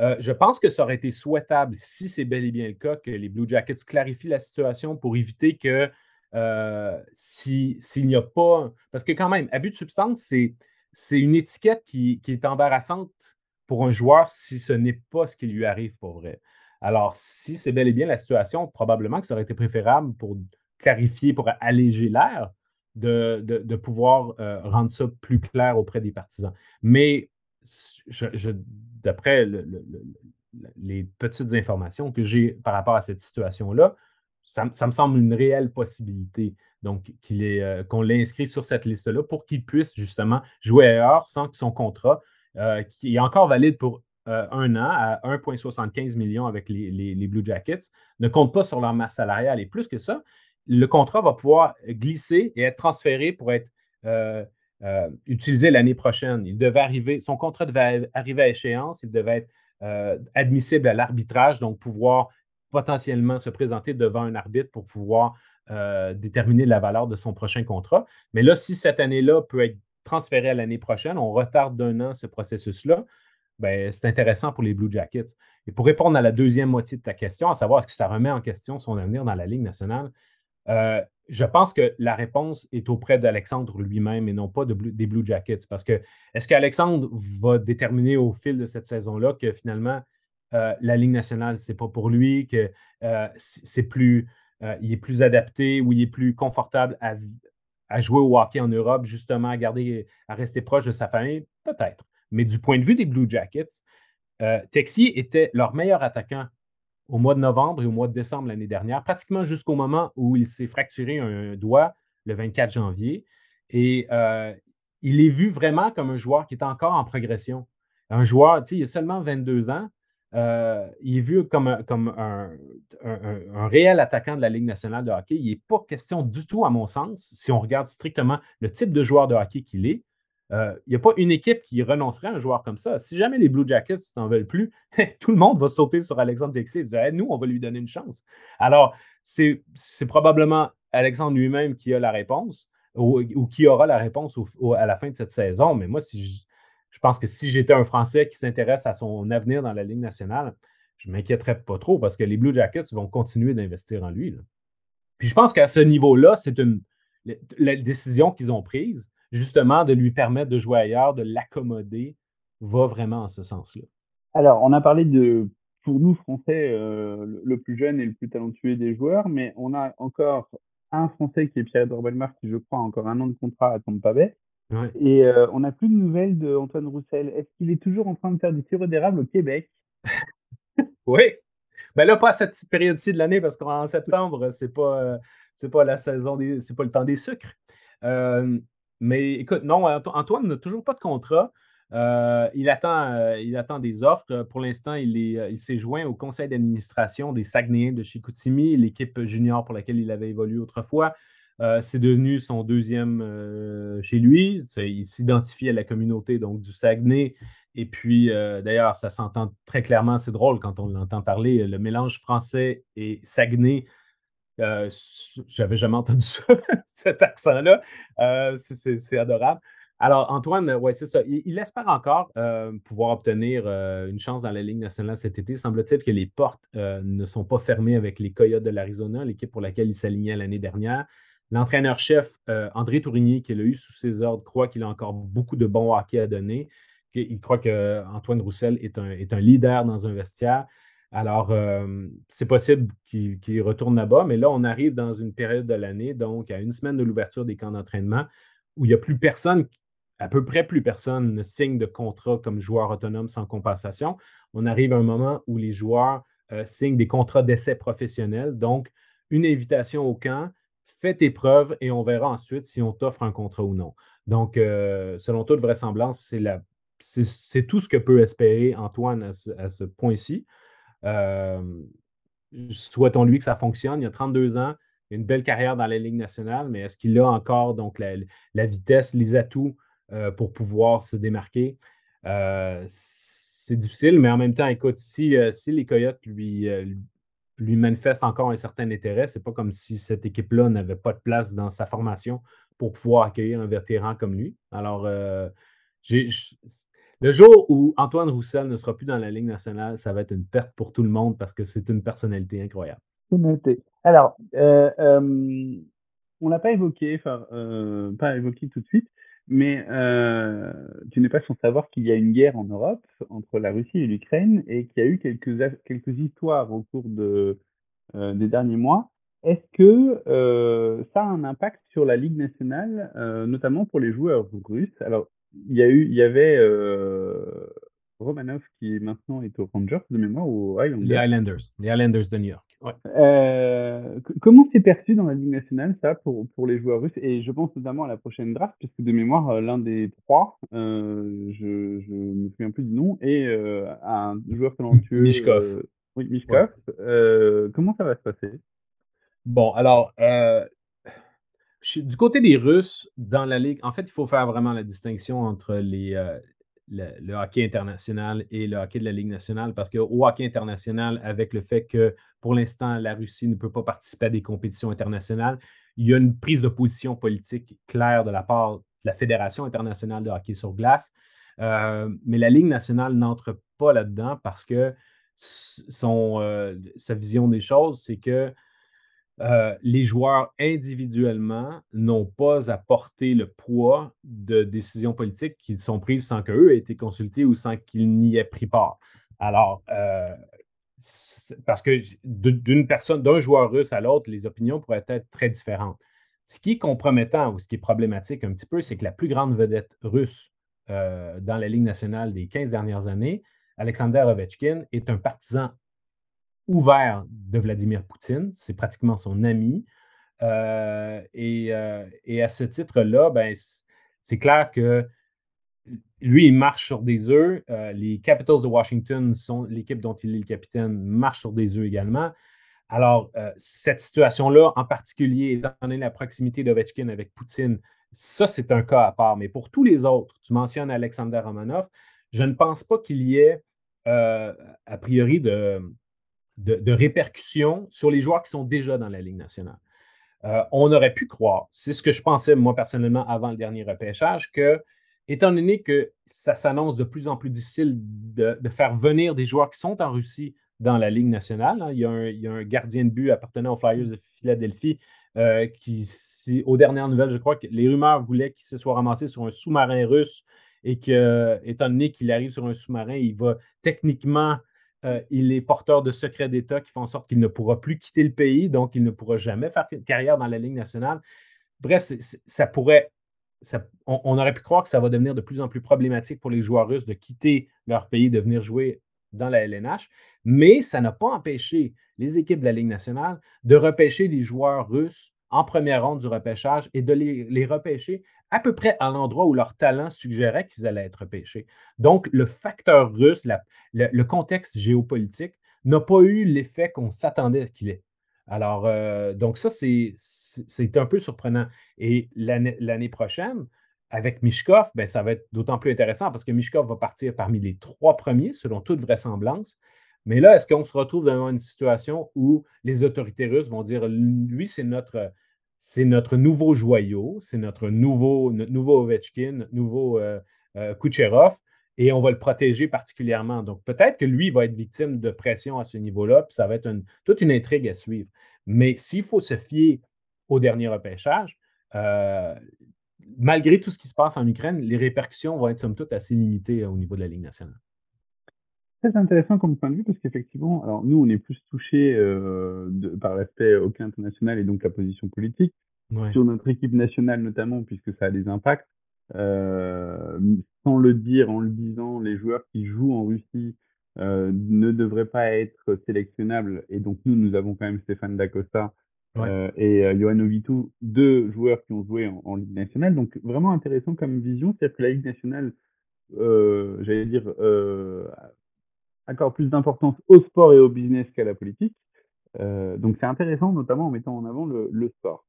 Speaker 2: Euh, je pense que ça aurait été souhaitable, si c'est bel et bien le cas, que les Blue Jackets clarifient la situation pour éviter que euh, s'il n'y a pas. Parce que quand même, abus de substance, c'est une étiquette qui, qui, est embarrassante pour un joueur si ce n'est pas ce qui lui arrive pour vrai. Alors, si c'est bel et bien la situation, probablement que ça aurait été préférable pour clarifier, pour alléger l'air, de, pouvoir euh, rendre ça plus clair auprès des partisans. Mais d'après les petites informations que j'ai par rapport à cette situation-là, ça, me semble une réelle possibilité. Donc, euh, qu'on l'ait inscrit sur cette liste-là pour qu'il puisse justement jouer ailleurs sans que son contrat, euh, qui est encore valide pour euh, un an à 1,75 millions avec les, Blue Jackets ne compte pas sur leur masse salariale. Et plus que ça, le contrat va pouvoir glisser et être transféré pour être euh, euh, utilisé l'année prochaine. Il devait arriver, son contrat devait arriver à échéance, il devait être admissible à l'arbitrage, donc pouvoir potentiellement se présenter devant un arbitre pour pouvoir déterminer la valeur de son prochain contrat. Mais là, si cette année-là peut être transférée à l'année prochaine, on retarde d'un an ce processus-là ben, c'est intéressant pour les Blue Jackets. Et pour répondre à la deuxième moitié de ta question, à savoir est-ce que ça remet en question son avenir dans la Ligue nationale, euh, je pense que la réponse est auprès d'Alexandre lui-même et non pas des Blue Jackets. Parce que est-ce qu'Alexandre va déterminer au fil de cette saison-là que finalement euh, la Ligue nationale, c'est pas pour lui, que euh, plus, il est plus adapté ou il est plus confortable à, à, jouer au hockey en Europe, justement, à garder, à rester proche de sa famille? Peut-être. Mais du point de vue des Blue Jackets, euh, Texier était leur meilleur attaquant au mois de novembre et au mois de décembre l'année dernière, pratiquement jusqu'au moment où il s'est fracturé un doigt le 24 janvier. Et euh, il est vu vraiment comme un joueur qui est encore en progression. Un joueur, tu sais, il a seulement 22 ans. Euh, il est vu comme, un, réel attaquant de la Ligue nationale de hockey. Il n'est pas question du tout, à mon sens, si on regarde strictement le type de joueur de hockey qu'il est, il euh, n'y a pas une équipe qui renoncerait à un joueur comme ça. Si jamais les Blue Jackets n'en veulent plus, *laughs* tout le monde va sauter sur Alexandre Texier et nous, on va lui donner une chance. Alors, c'est probablement Alexandre lui-même qui a la réponse ou, qui aura la réponse à la fin de cette saison. Mais moi, si je, pense que si j'étais un Français qui s'intéresse à son avenir dans la Ligue nationale, je ne m'inquiéterais pas trop parce que les Blue Jackets vont continuer d'investir en lui. Puis je pense qu'à ce niveau-là, c'est une la décision qu'ils ont prise justement, de lui permettre de jouer ailleurs, de l'accommoder, va vraiment en ce sens-là.
Speaker 4: Alors, on a parlé de, pour nous, Français, euh, le plus jeune et le plus talentueux des joueurs, mais on a encore un Français qui est Pierre-Edouard Belmar, qui, je crois, a encore un an de contrat à Tampa Bay. Et euh, on n'a plus de nouvelles d'Antoine Roussel. Est-ce qu'il est toujours en train de faire du sirop d'érable au Québec? *laughs*
Speaker 2: Oui. Mais ben là, pas à cette période-ci de l'année, parce qu'en septembre, c'est pas, euh, c'est pas la saison des, c'est pas le temps des sucres. Mais écoute, non, Antoine n'a toujours pas de contrat. Euh, il, attend, euh, il attend des offres. Pour l'instant, il, il s'est joint au conseil d'administration des Saguenayens de Chicoutimi, l'équipe junior pour laquelle il avait évolué autrefois. C'est devenu son deuxième chez lui. Il s'identifie à la communauté donc, du Saguenay. Et puis, d'ailleurs, ça s'entend très clairement. C'est drôle quand on l'entend parler. Le mélange français et Saguenay, euh, J'avais jamais entendu *laughs* ça, cet accent-là. Euh, c'est adorable. Alors, Antoine, ouais, c'est ça. Il, espère encore euh, pouvoir obtenir euh, une chance dans la Ligue nationale cet été. Semble-t-il que les portes ne sont pas fermées avec les Coyotes de l'Arizona, l'équipe pour laquelle il s'alignait l'année dernière. L'entraîneur-chef, André Tourigny, qui l'a eu sous ses ordres, croit qu'il a encore beaucoup de bons hockey à donner. Il croit qu'Antoine Roussel est un, leader dans un vestiaire. Alors, euh, c'est possible qu'il retourne là-bas, mais là, on arrive dans une période de l'année, donc à une semaine de l'ouverture des camps d'entraînement, où il n'y a plus personne, à peu près plus personne ne signe de contrat comme joueur autonome sans compensation. On arrive à un moment où les joueurs euh, signent des contrats d'essai professionnels, donc une invitation au camp, fais tes preuves et on verra ensuite si on t'offre un contrat ou non. Donc, euh, selon toute vraisemblance, c'est tout ce que peut espérer Antoine à ce point-ci. Euh, souhaitons-lui que ça fonctionne. Il a 32 ans, une belle carrière dans la Ligue nationale, mais est-ce qu'il a encore donc la, vitesse, les atouts euh, pour pouvoir se démarquer? C'est difficile, mais en même temps, écoute, si les Coyotes lui, lui manifestent encore un certain intérêt, c'est pas comme si cette équipe-là n'avait pas de place dans sa formation pour pouvoir accueillir un vétéran comme lui. Alors, j'ai le jour où Antoine Roussel ne sera plus dans la Ligue nationale, ça va être une perte pour tout le monde parce que c'est une personnalité incroyable.
Speaker 4: Alors, euh, euh, on l'a pas évoqué, enfin, euh, pas évoqué tout de suite, mais tu n'es pas sans savoir qu'il y a une guerre en Europe entre la Russie et l'Ukraine et qu'il y a eu quelques, histoires au cours de, des derniers mois. Est-ce que ça a un impact sur la Ligue nationale, notamment pour les joueurs russes? Alors, il y a eu, il y avait euh, Romanov qui maintenant est au Rangers de mémoire ou aux.
Speaker 2: Les Highlanders, les Highlanders de New York.
Speaker 4: Euh, comment c'est perçu dans la Ligue nationale ça pour, pour les joueurs russes? Et je pense notamment à la prochaine draft puisque de mémoire euh, l'un des trois, euh, je je me souviens plus du nom, est un joueur talentueux.
Speaker 2: Mishkov.
Speaker 4: oui, Mishkov. comment ça va se passer?
Speaker 2: Bon, alors du côté des Russes, dans la Ligue, en fait, il faut faire vraiment la distinction entre les, le, hockey international et le hockey de la Ligue nationale, parce qu'au hockey international, avec le fait que pour l'instant, la Russie ne peut pas participer à des compétitions internationales, il y a une prise de position politique claire de la part de la Fédération internationale de hockey sur glace. Euh, mais la Ligue nationale n'entre pas là-dedans parce que son, euh, sa vision des choses, c'est que euh, les joueurs individuellement n'ont pas à porter le poids de décisions politiques qui sont prises sans qu'eux aient été consultés ou sans qu'ils n'y aient pris part. Alors, euh, parce que d'une personne, d'un joueur russe à l'autre, les opinions pourraient être très différentes. Ce qui est compromettant ou ce qui est problématique un petit peu, c'est que la plus grande vedette russe euh, dans la Ligue nationale des 15 dernières années, Alexander Ovechkin, est un partisan ouvert de Vladimir Poutine. C'est pratiquement son ami. Euh, euh, et, à ce titre-là, ben, c'est clair que lui, il marche sur des œufs. Euh, les Capitals de Washington sont l'équipe dont il est le capitaine, marche sur des œufs également. Alors, cette situation-là, en particulier, étant donné la proximité d'Ovechkin avec Poutine, ça, c'est un cas à part. Mais pour tous les autres, tu mentionnes Alexander Romanov, je ne pense pas qu'il y ait, a priori, de, de, répercussions sur les joueurs qui sont déjà dans la Ligue nationale. Euh, on aurait pu croire, c'est ce que je pensais moi personnellement avant le dernier repêchage, que étant donné que ça s'annonce de plus en plus difficile de, faire venir des joueurs qui sont en Russie dans la Ligue nationale, hein, il, y a un, gardien de but appartenant aux Flyers de Philadelphie euh, qui, aux dernières nouvelles, je crois que les rumeurs voulaient qu'il se soit ramassé sur un sous-marin russe et que, étant donné qu'il arrive sur un sous-marin, il va techniquement euh, il est porteur de secrets d'État qui font en sorte qu'il ne pourra plus quitter le pays, donc il ne pourra jamais faire carrière dans la Ligue nationale. Bref, ça pourrait. on, aurait pu croire que ça va devenir de plus en plus problématique pour les joueurs russes de quitter leur pays, de venir jouer dans la LNH, mais ça n'a pas empêché les équipes de la Ligue nationale de repêcher des joueurs russes en première ronde du repêchage et de les repêcher à peu près à l'endroit où leur talent suggérait qu'ils allaient être pêchés. Donc, le facteur russe, le, contexte géopolitique n'a pas eu l'effet qu'on s'attendait à ce qu'il ait. Alors, euh, donc ça, c'est un peu surprenant. Et l'année prochaine, avec Mishkov, ben, ça va être d'autant plus intéressant parce que Mishkov va partir parmi les trois premiers, selon toute vraisemblance. Mais là, est-ce qu'on se retrouve dans une situation où les autorités russes vont dire, lui, c'est notre, c'est notre nouveau joyau, c'est notre nouveau, notre nouveau Ovechkin, notre nouveau euh, euh, Kucherov, et on va le protéger particulièrement. Donc, peut-être que lui va être victime de pression à ce niveau-là, puis ça va être toute une intrigue à suivre. Mais s'il faut se fier au dernier repêchage, euh, malgré tout ce qui se passe en Ukraine, les répercussions vont être somme toute assez limitées au niveau de la Ligue nationale
Speaker 4: très intéressant comme point de vue parce qu'effectivement, alors nous, on est plus touché euh, par l'aspect hockey international et donc la position politique. Sur notre équipe nationale notamment, puisque ça a des impacts. Euh, sans le dire, en le disant, les joueurs qui jouent en Russie euh, ne devraient pas être sélectionnables. Et donc nous, nous avons quand même Stéphane Dacosta euh, et Johan Ovitu, deux joueurs qui ont joué en, en, Ligue nationale. Donc vraiment intéressant comme vision, c'est-à-dire que la Ligue nationale, euh, j'allais dire, euh, accorde plus d'importance au sport et au business qu'à la politique. Euh, donc c'est intéressant, notamment en mettant en avant le, le sport.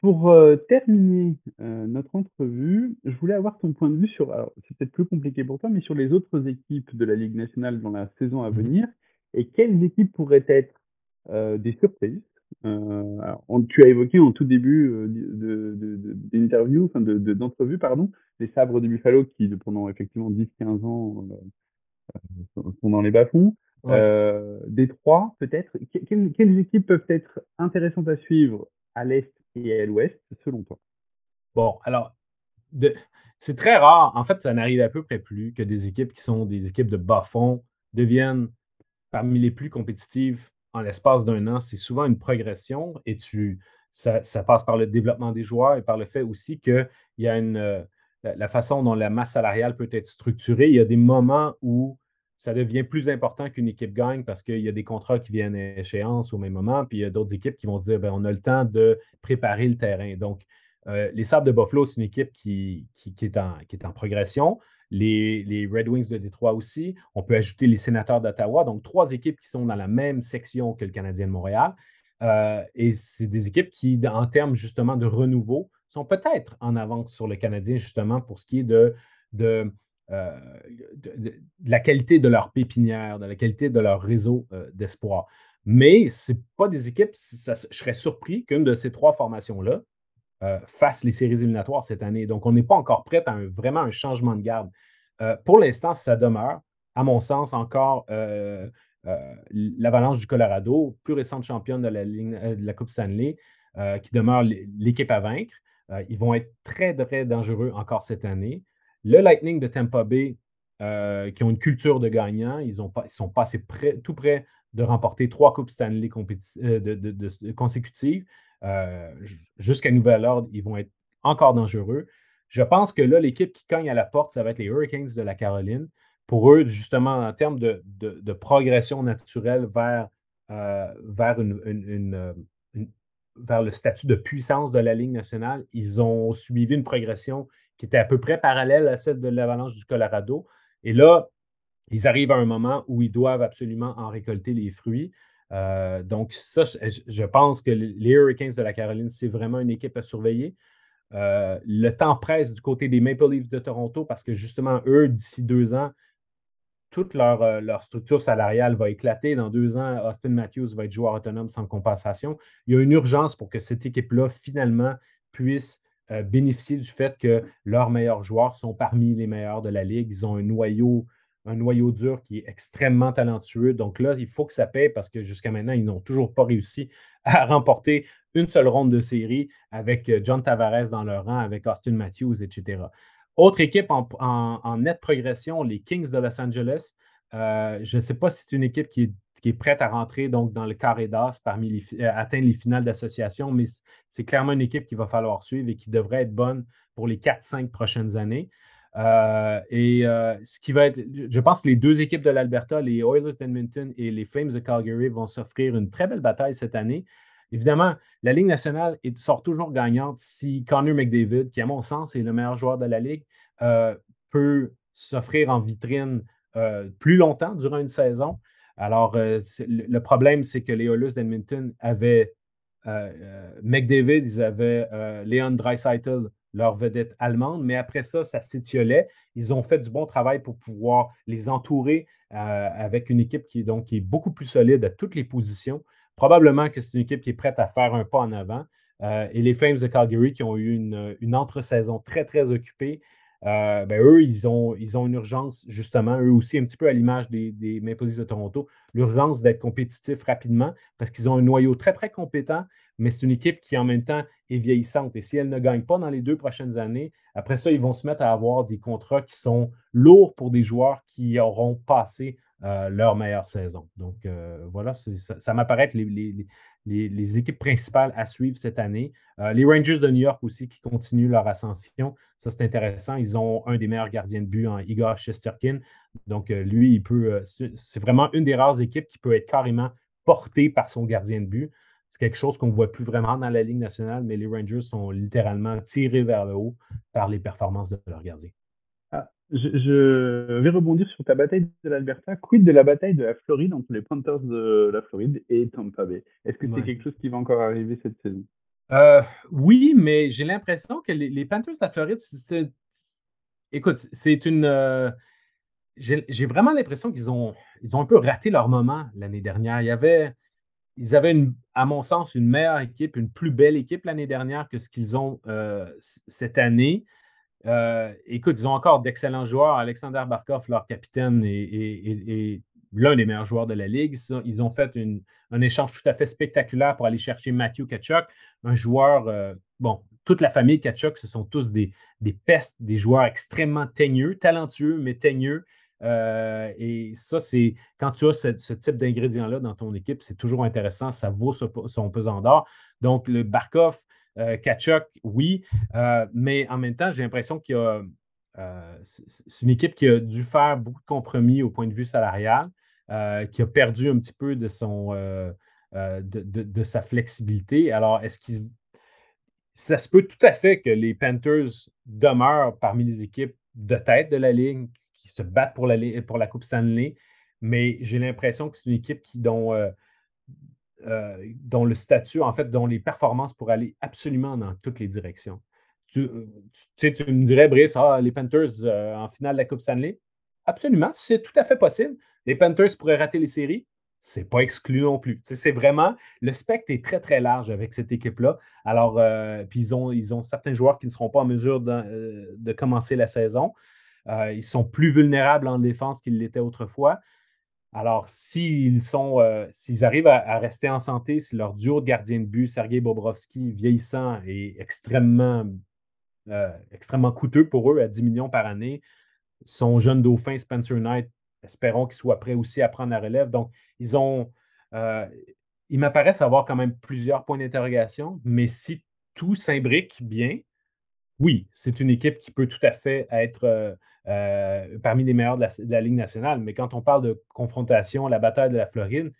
Speaker 4: Pour euh, terminer euh, notre entrevue, je voulais avoir ton point de vue sur, alors c'est peut-être plus compliqué pour toi, mais sur les autres équipes de la Ligue nationale dans la saison à mhm. venir, et quelles équipes pourraient être des surprises? Alors, tu as évoqué en tout début d'interview, de, de, de, d'entrevue, pardon, les sabres de Buffalo qui, pendant effectivement 10-15 ans, sont dans les bas-fonds. Euh, des trois, peut-être. quelles équipes peuvent être intéressantes à suivre à l'Est et à l'Ouest, selon toi?
Speaker 2: Bon, alors, c'est très rare. En fait, ça n'arrive à peu près plus que des équipes qui sont des équipes de bas-fond deviennent parmi les plus compétitives en l'espace d'un an. C'est souvent une progression et tu, ça, ça, passe par le développement des joueurs et par le fait aussi qu'il y a une, euh, la, façon dont la masse salariale peut être structurée. Il y a des moments où ça devient plus important qu'une équipe gagne parce qu'il y a des contrats qui viennent à échéance au même moment, puis il y a d'autres équipes qui vont se dire ben, on a le temps de préparer le terrain. Donc, euh, les Sables de Buffalo, c'est une équipe qui, qui, est en, qui, est en, progression. Les, Red Wings de Détroit aussi. On peut ajouter les Sénateurs d'Ottawa. Donc, trois équipes qui sont dans la même section que le Canadien de Montréal. Euh, et c'est des équipes qui, en termes justement de renouveau, sont peut-être en avance sur le Canadien, justement, pour ce qui est de, de, euh, la qualité de leur pépinière, de la qualité de leur réseau euh, d'espoir. Mais ce pas des équipes, je serais surpris qu'une de ces trois formations-là euh, fasse les séries éliminatoires cette année. Donc, on n'est pas encore prêt à vraiment un changement de garde. pour l'instant, ça demeure, à mon sens, encore l'Avalanche du Colorado, plus récente championne de la, de la Coupe Stanley, qui demeure l'équipe à vaincre. Ils vont être très, très dangereux encore cette année. Le Lightning de Tampa Bay, euh, qui ont une culture de gagnant, ils, ont sont passés près, tout près de remporter trois Coupes Stanley euh, consécutives. Jusqu'à nouvel ordre, ils vont être encore dangereux. Je pense que là, l'équipe qui cogne à la porte, ça va être les Hurricanes de la Caroline. Pour eux, justement, en termes de, progression naturelle vers, vers vers le statut de puissance de la Ligue nationale, ils ont suivi une progression qui était à peu près parallèle à celle de l'Avalanche du Colorado. Et là, ils arrivent à un moment où ils doivent absolument en récolter les fruits. Euh, donc, ça, je, pense que les Hurricanes de la Caroline, c'est vraiment une équipe à surveiller. Euh, le temps presse du côté des Maple Leafs de Toronto parce que justement, eux, d'ici deux ans, toute euh, leur, structure salariale va éclater. Dans deux ans, Austin Matthews va être joueur autonome sans compensation. Il y a une urgence pour que cette équipe-là, finalement, puisse euh, bénéficier du fait que leurs meilleurs joueurs sont parmi les meilleurs de la Ligue. Ils ont un noyau, un noyau dur qui est extrêmement talentueux. Donc là, il faut que ça paye parce que jusqu'à maintenant, ils n'ont toujours pas réussi à *laughs* remporter une seule ronde de série avec euh, John Tavares dans leur rang, avec Austin Matthews, etc. Autre équipe en, nette progression, les Kings de Los Angeles. Euh, je ne sais pas si c'est une équipe qui est, prête à rentrer donc, dans le carré d'as parmi les, euh, atteindre les finales d'association, mais c'est clairement une équipe qu'il va falloir suivre et qui devrait être bonne pour les 4-5 prochaines années. Euh, et ce qui va être, je pense que les deux équipes de l'Alberta, les Oilers d'Edmonton et les Flames de Calgary, vont s'offrir une très belle bataille cette année. évidemment, la Ligue nationale sort toujours gagnante si Connor McDavid, qui à mon sens est le meilleur joueur de la Ligue, euh, peut s'offrir en vitrine euh, plus longtemps durant une saison. Alors, euh, le, problème, c'est que les Oilers d'Edmonton avaient McDavid, ils avaient Leon Dreisaitl, leur vedette allemande, mais après ça, ça s'étiolait. Ils ont fait du bon travail pour pouvoir les entourer avec une équipe qui est, donc, est beaucoup plus solide à toutes les positions. Probablement que c'est une équipe qui est prête à faire un pas en avant. et les Flames de Calgary qui ont eu une, une entre-saison très, très occupée euh, ben, eux, ils ont, ils ont une urgence, justement, eux aussi, un petit peu à l'image des, des Maple Leafs de Toronto, l'urgence d'être compétitifs rapidement parce qu'ils ont un noyau très, très compétent, mais c'est une équipe qui, en même temps, est vieillissante. Et si elle ne gagne pas dans les deux prochaines années, après ça, ils vont se mettre à avoir des contrats qui sont lourds pour des joueurs qui auront passé euh, leur meilleure saison. Donc, euh, voilà, ça, m'apparaît les, les, les, équipes principales à suivre cette année. Euh, les Rangers de New York aussi qui continuent leur ascension. Ça, c'est intéressant. Ils ont un des meilleurs gardiens de but en Igor Shesterkin. Donc, euh, lui, il peut. Euh, c'est vraiment une des rares équipes qui peut être carrément portée par son gardien de but. C'est quelque chose qu'on ne voit plus vraiment dans la Ligue nationale, mais les Rangers sont littéralement tirés vers le haut par les performances de leur gardien.
Speaker 4: Je, vais rebondir sur ta bataille de l'Alberta. Quid de la bataille de la Floride entre les Panthers de la Floride et Tampa Bay? Est-ce que c'est quelque chose qui va encore arriver cette saison?
Speaker 2: Euh, Oui, mais j'ai l'impression que les, Panthers de la Floride, c'est, écoute, c'est une. Euh, j'ai, vraiment l'impression qu'ils ont, ils ont un peu raté leur moment l'année dernière. Il y avait, ils avaient, une, à mon sens, une meilleure équipe, une plus belle équipe l'année dernière que ce qu'ils ont euh, cette année. Euh, écoute, ils ont encore d'excellents joueurs. Alexander Barkov, leur capitaine, est, l'un des meilleurs joueurs de la Ligue. Ils ont fait un échange tout à fait spectaculaire pour aller chercher Matthew Kachuk, un joueur, euh, bon, toute la famille Kachuk, ce sont tous des, pestes, des joueurs extrêmement teigneux, talentueux, mais teigneux. Euh, et ça, c'est quand tu as ce, type d'ingrédients-là dans ton équipe, c'est toujours intéressant, ça vaut son pesant d'or. Donc, le Barkov, Kachuk, oui, euh, mais en même temps, j'ai l'impression qu'il y a. Euh, c'est une équipe qui a dû faire beaucoup de compromis au point de vue salarial, qui a perdu un petit peu de, sa flexibilité. Alors, est-ce qu'il. Ça se peut tout à fait que les Panthers demeurent parmi les équipes de tête de la Ligue, qui se battent pour la, pour la Coupe Stanley, mais j'ai l'impression que c'est une équipe qui, dont euh, dont le statut, en fait, dont les performances pour aller absolument dans toutes les directions. Tu, euh, me dirais, Brice, ah, les Panthers euh, en finale de la Coupe Stanley? Absolument, c'est tout à fait possible. Les Panthers pourraient rater les séries? C'est pas exclu non plus. C'est vraiment, le spectre est très, très large avec cette équipe-là. Alors, puis ils ont, ils ont certains joueurs qui ne seront pas en mesure de commencer la saison. ils sont plus vulnérables en défense qu'ils l'étaient autrefois. Alors, s'ils sont, euh, s'ils arrivent à, rester en santé, si leur duo de gardien de but, Sergei Bobrovski, vieillissant, est extrêmement, euh, coûteux pour eux à 10 millions par année, son jeune dauphin Spencer Knight, espérons qu'il soit prêt aussi à prendre la relève. Donc, ils ont, euh, il m'apparaissent avoir quand même plusieurs points d'interrogation, mais si tout s'imbrique bien, oui, c'est une équipe qui peut tout à fait être euh, parmi les meilleurs de la, Ligue nationale. Mais quand on parle de confrontation, la bataille de la Floride,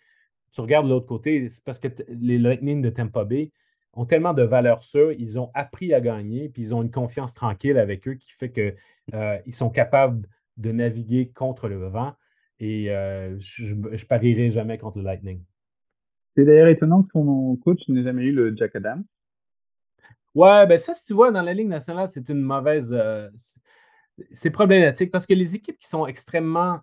Speaker 2: tu regardes de l'autre côté, c'est parce que les Lightning de Tampa Bay ont tellement de valeurs sûres, ils ont appris à gagner, puis ils ont une confiance tranquille avec eux qui fait qu'ils euh, sont capables de naviguer contre le vent. Et euh, je parierai jamais contre le Lightning.
Speaker 4: C'est d'ailleurs étonnant que son coach n'ait jamais eu le Jack Adams.
Speaker 2: Ouais, ben ça, si tu vois, dans la Ligue nationale, c'est une mauvaise c'est problématique parce que les équipes qui sont extrêmement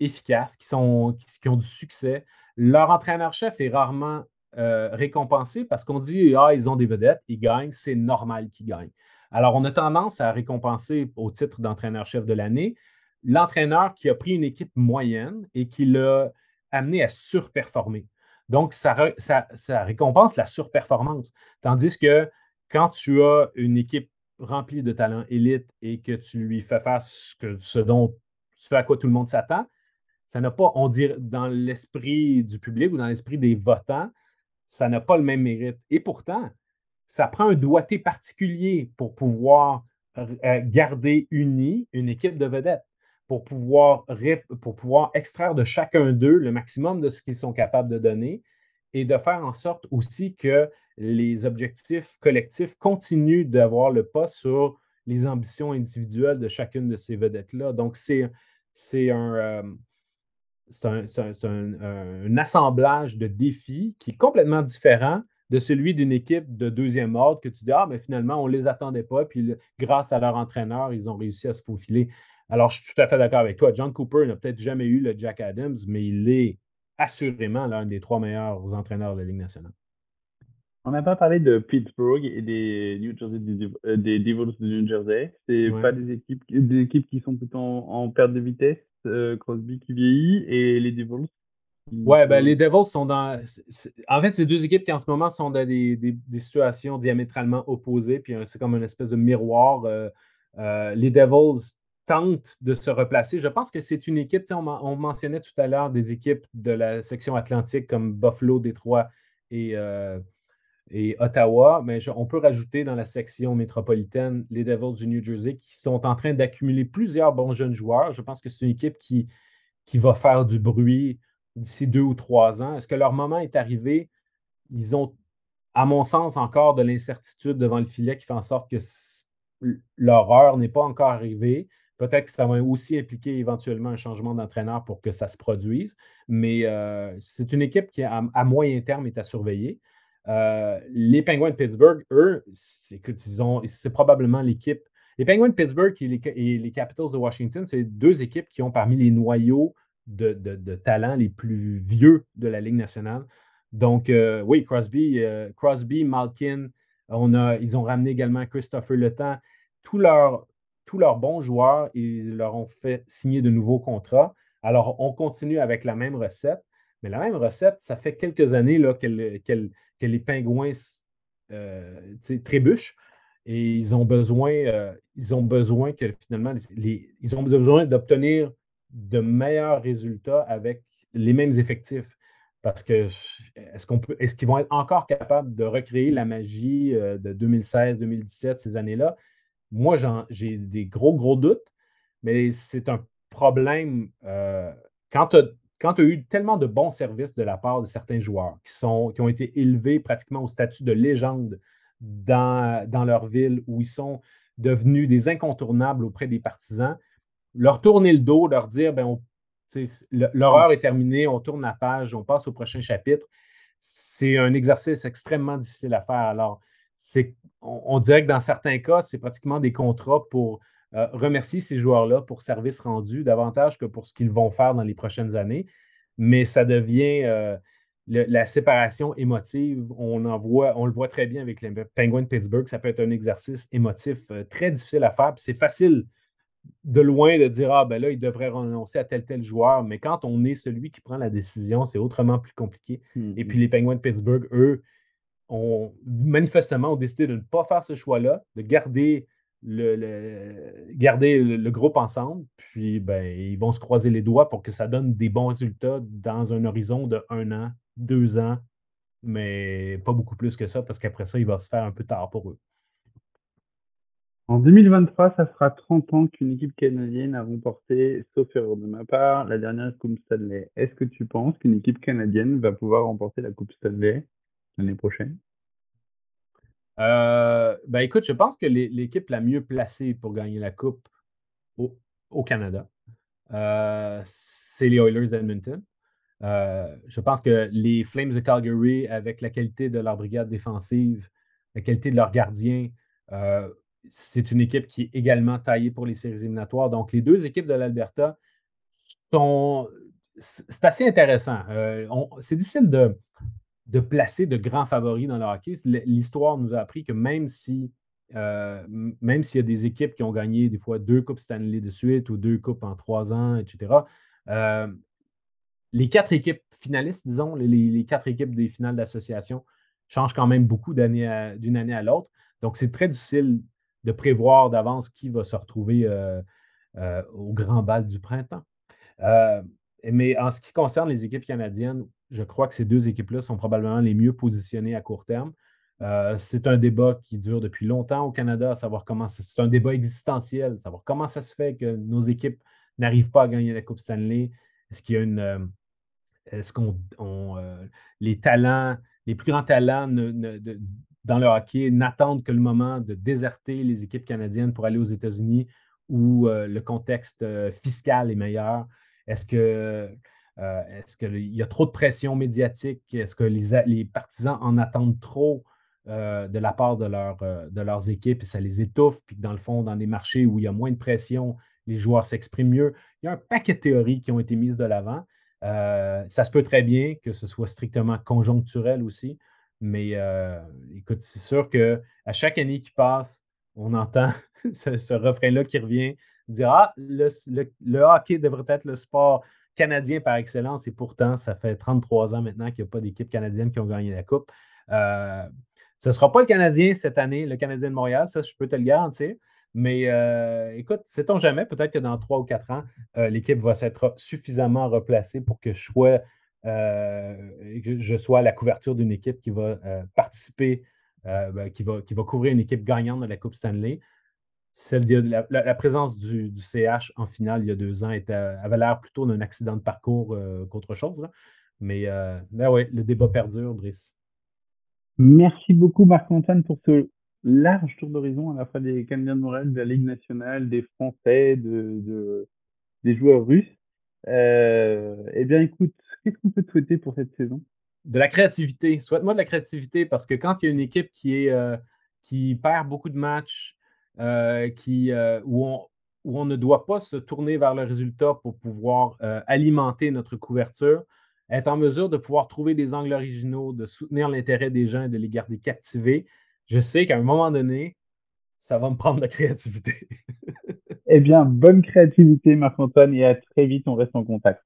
Speaker 2: efficaces, qui, sont, qui, ont du succès, leur entraîneur-chef est rarement euh, récompensé parce qu'on dit Ah, ils ont des vedettes, ils gagnent, c'est normal qu'ils gagnent. Alors, on a tendance à récompenser au titre d'entraîneur-chef de l'année l'entraîneur qui a pris une équipe moyenne et qui l'a amené à surperformer. Donc, ça, ça récompense la surperformance. Tandis que quand tu as une équipe rempli de talents élites et que tu lui fais faire ce, que, ce dont ce à quoi tout le monde s'attend, ça n'a pas, on dirait, dans l'esprit du public ou dans l'esprit des votants, ça n'a pas le même mérite. Et pourtant, ça prend un doigté particulier pour pouvoir euh, garder unie une équipe de vedettes, pour pouvoir, pour pouvoir extraire de chacun d'eux le maximum de ce qu'ils sont capables de donner et de faire en sorte aussi que les objectifs collectifs continuent d'avoir le pas sur les ambitions individuelles de chacune de ces vedettes-là. Donc, c'est un, euh, un, assemblage de défis qui est complètement différent de celui d'une équipe de deuxième ordre que tu dis, ah, mais finalement, on ne les attendait pas, puis grâce à leur entraîneur, ils ont réussi à se faufiler. Alors, je suis tout à fait d'accord avec toi. John Cooper n'a peut-être jamais eu le Jack Adams, mais il est assurément l'un des trois meilleurs entraîneurs de la Ligue nationale.
Speaker 4: On n'a pas parlé de Pittsburgh et des New Jersey euh, des Devils de New Jersey. C'est pas des équipes des équipes qui sont plutôt en, perte de vitesse. Euh, Crosby qui vieillit et les Devils.
Speaker 2: Ouais, ben, les Devils sont dans. En fait, c'est deux équipes qui en ce moment sont dans des, des, situations diamétralement opposées. Puis euh, c'est comme une espèce de miroir. les Devils tentent de se replacer. Je pense que c'est une équipe, on, on, mentionnait tout à l'heure des équipes de la section atlantique comme Buffalo, Détroit et, et Ottawa, mais on peut rajouter dans la section métropolitaine les Devils du New Jersey qui sont en train d'accumuler plusieurs bons jeunes joueurs. Je pense que c'est une équipe qui, va faire du bruit d'ici deux ou trois ans. Est-ce que leur moment est arrivé? Ils ont, à mon sens, encore de l'incertitude devant le filet qui fait en sorte que leur heure n'est pas encore arrivée. Peut-être que ça va aussi impliquer éventuellement un changement d'entraîneur pour que ça se produise, mais euh, c'est une équipe qui, à, moyen terme, est à surveiller. Euh, les Penguins de Pittsburgh, eux, c'est probablement l'équipe. Les Penguins de Pittsburgh et les, Capitals de Washington, c'est deux équipes qui ont parmi les noyaux de, talents les plus vieux de la Ligue nationale. Donc, euh, oui, Crosby, euh, Crosby, Malkin, on a, ils ont ramené également Christopher Le tous leurs bons joueurs, ils leur ont fait signer de nouveaux contrats. Alors, on continue avec la même recette. Mais la même recette, ça fait quelques années qu'elle que les pingouins euh, trébuchent et ils ont besoin, euh, ils ont besoin que finalement, ils ont besoin d'obtenir de meilleurs résultats avec les mêmes effectifs. Parce que est-ce qu'on peut, est-ce qu'ils vont être encore capables de recréer la magie euh, de 2016, 2017, ces années-là? Moi, j'ai des gros, gros doutes, mais c'est un problème. quand tu as quand tu as eu tellement de bons services de la part de certains joueurs qui, sont, qui ont été élevés pratiquement au statut de légende dans, dans leur ville, où ils sont devenus des incontournables auprès des partisans, leur tourner le dos, leur dire ben, l'horreur est terminée, on tourne la page, on passe au prochain chapitre, c'est un exercice extrêmement difficile à faire. Alors, on, on dirait que dans certains cas, c'est pratiquement des contrats pour euh, remercier ces joueurs-là pour service rendu davantage que pour ce qu'ils vont faire dans les prochaines années. Mais ça devient euh, la séparation émotive. On, en voit, on le voit très bien avec les Penguins de Pittsburgh. Ça peut être un exercice émotif euh, très difficile à faire. c'est facile de loin de dire Ah, ben là, il devrait renoncer à tel tel joueur. Mais quand on est celui qui prend la décision, c'est autrement plus compliqué. Et puis mm-hmm. les Penguins de Pittsburgh, eux, ont manifestement ont décidé de ne pas faire ce choix-là, de garder le, garder le, groupe ensemble, puis ben, ils vont se croiser les doigts pour que ça donne des bons résultats dans un horizon de un an, deux ans, mais pas beaucoup plus que ça, parce qu'après ça, il va se faire un peu tard pour eux.
Speaker 4: En 2023, ça fera 30 ans qu'une équipe canadienne a remporté, sauf erreur de ma part, la dernière Coupe Stanley. Est-ce que tu penses qu'une équipe canadienne va pouvoir remporter la Coupe Stanley l'année prochaine?
Speaker 2: Euh, ben écoute, je pense que l'équipe la mieux placée pour gagner la Coupe au, Canada, euh, c'est les Oilers d'Edmonton. Euh, je pense que les Flames de Calgary, avec la qualité de leur brigade défensive, la qualité de leurs gardiens, c'est une équipe qui est également taillée pour les séries éliminatoires. Donc, les deux équipes de l'Alberta sont. C'est assez intéressant. c'est difficile de, de placer de grands favoris dans le hockey. L'histoire nous a appris que même si euh, même s'il y a des équipes qui ont gagné des fois deux Coupes Stanley de suite ou deux Coupes en trois ans, etc., euh, les quatre équipes finalistes, disons, les, quatre équipes des finales d'association changent quand même beaucoup d'une année à l'autre. Donc, c'est très difficile de prévoir d'avance qui va se retrouver euh, au grand bal du printemps. Mais en ce qui concerne les équipes canadiennes, je crois que ces deux équipes-là sont probablement les mieux positionnées à court terme. Euh, c'est un débat qui dure depuis longtemps au Canada, à savoir comment c'est un débat existentiel, savoir comment ça se fait que nos équipes n'arrivent pas à gagner la Coupe Stanley. Est-ce qu'il y a une, euh, est-ce qu'on les talents, les plus grands talents dans le hockey n'attendent que le moment de déserter les équipes canadiennes pour aller aux États-Unis où le contexte fiscal est meilleur? Est-ce qu'il y a trop de pression médiatique? Est-ce que les, partisans en attendent trop de la part de, de leurs équipes et ça les étouffe? Puis dans le fond, dans des marchés où il y a moins de pression, les joueurs s'expriment mieux? Il y a un paquet de théories qui ont été mises de l'avant. Euh, ça se peut très bien que ce soit strictement conjoncturel aussi, mais euh, écoute, c'est sûr qu'à chaque année qui passe, on entend *laughs* ce, refrain-là qui revient, dire Ah, le, hockey devrait être le sport canadien par excellence, et pourtant, ça fait 33 ans maintenant qu'il n'y a pas d'équipe canadienne qui ont gagné la Coupe. Euh, ce ne sera pas le Canadien cette année, le Canadien de Montréal, ça, je peux te le garantir. Mais euh, écoute, sait-on jamais, peut-être que dans trois ou quatre ans, euh, l'équipe va s'être suffisamment replacée pour que je sois, à la couverture d'une équipe qui va participer, ben, qui va couvrir une équipe gagnante de la Coupe Stanley. Celle la, la, présence du, CH en finale il y a deux ans était, avait l'air plutôt d'un accident de parcours qu'autre chose. Mais ben oui, le débat perdure, Brice.
Speaker 4: Merci beaucoup, Marc-Antoine, pour ce large tour d'horizon à la fois des Canadiens de Montréal, de la Ligue nationale, des Français, de, des joueurs russes. Euh, eh bien, écoute, qu'est-ce qu'on peut te souhaiter pour cette saison?
Speaker 2: De la créativité. Souhaite-moi de la créativité parce que quand il y a une équipe qui, est, euh, qui perd beaucoup de matchs, euh, qui, où, on, où on ne doit pas se tourner vers le résultat pour pouvoir alimenter notre couverture, être en mesure de pouvoir trouver des angles originaux, de soutenir l'intérêt des gens et de les garder captivés, je sais qu'à un moment donné, ça va me prendre de la créativité. *laughs*
Speaker 4: eh bien, bonne créativité, Marc-Antoine, et à très vite, on reste en contact.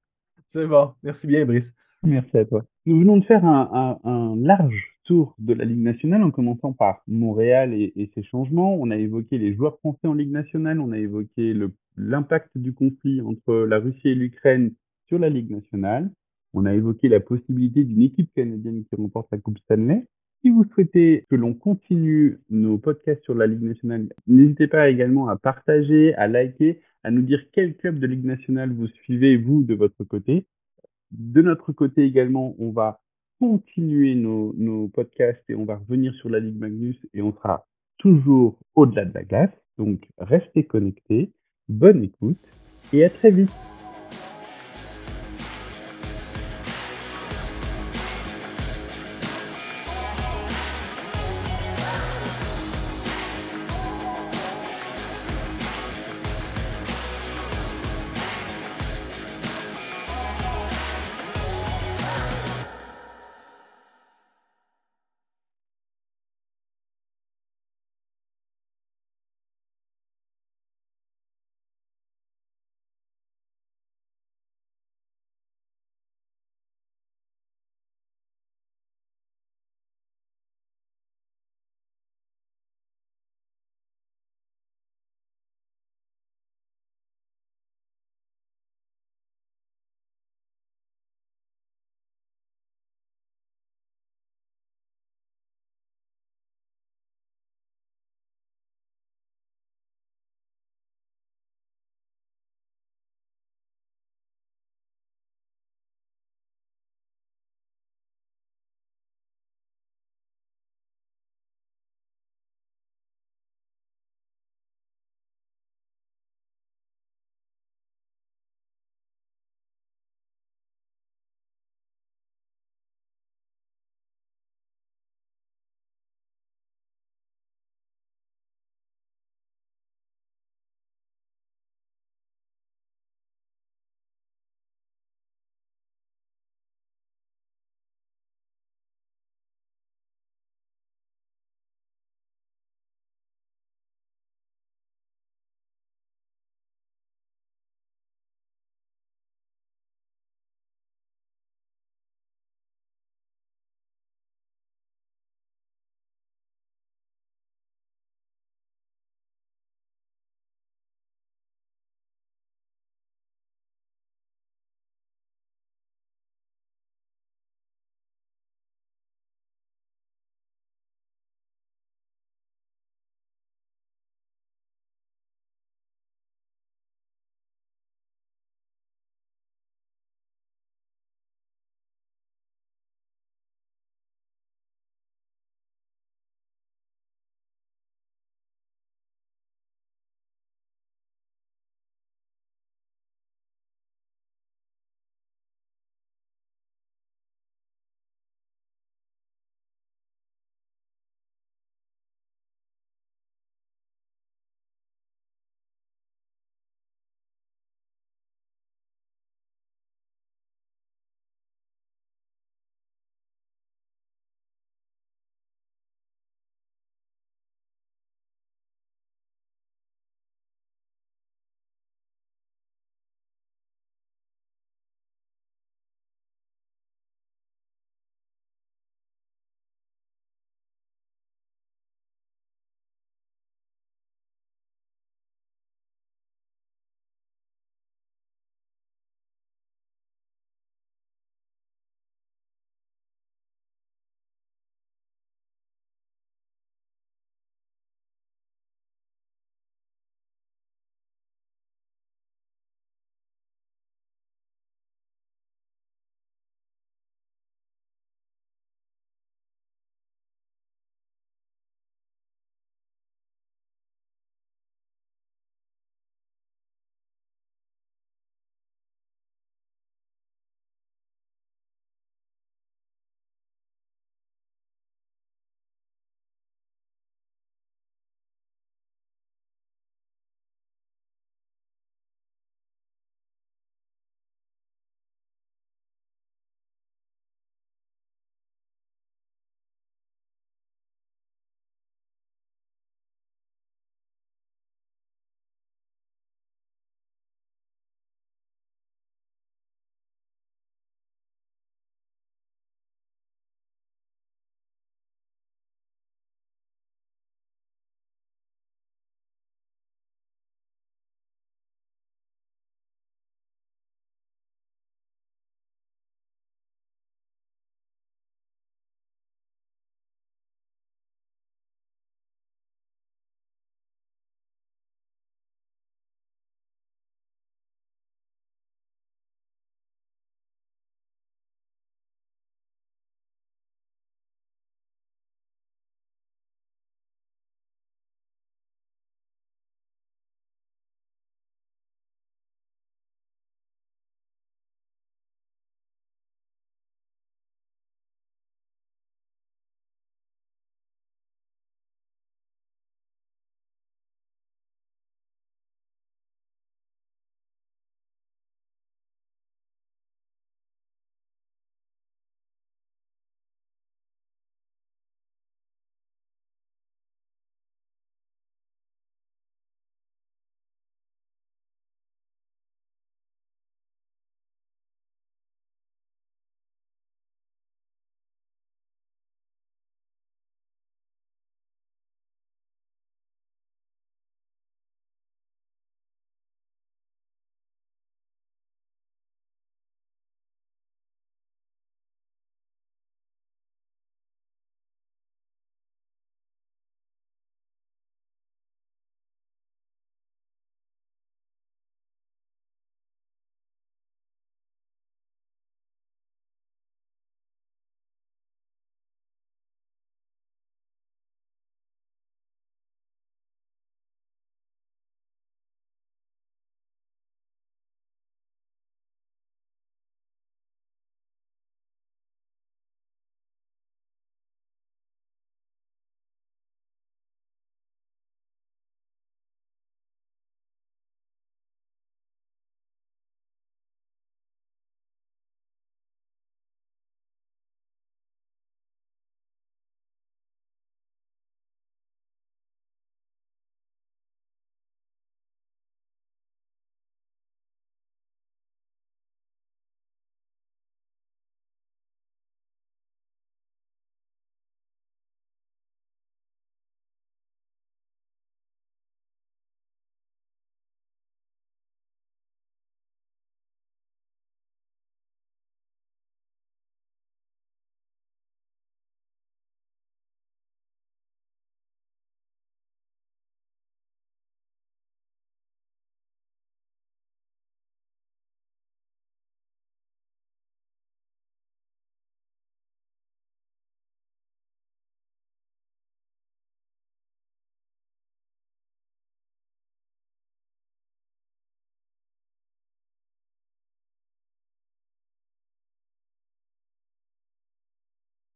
Speaker 2: C'est bon. Merci bien, Brice.
Speaker 4: Merci à toi. Nous venons de faire un, large tour de la Ligue nationale en commençant par Montréal et, ses changements. On a évoqué les joueurs français en Ligue nationale, on a évoqué l'impact du conflit entre la Russie et l'Ukraine sur la Ligue nationale. On a évoqué la possibilité d'une équipe canadienne qui remporte la Coupe Stanley. Si vous souhaitez que l'on continue nos podcasts sur la Ligue nationale, n'hésitez pas également à partager, à liker, à nous dire quel club de Ligue nationale vous suivez, vous, de votre côté. De notre côté également, on va continuer nos, podcasts et on va revenir sur la Ligue Magnus et on sera toujours au-delà de la glace. Donc, restez connectés, bonne écoute et à très vite.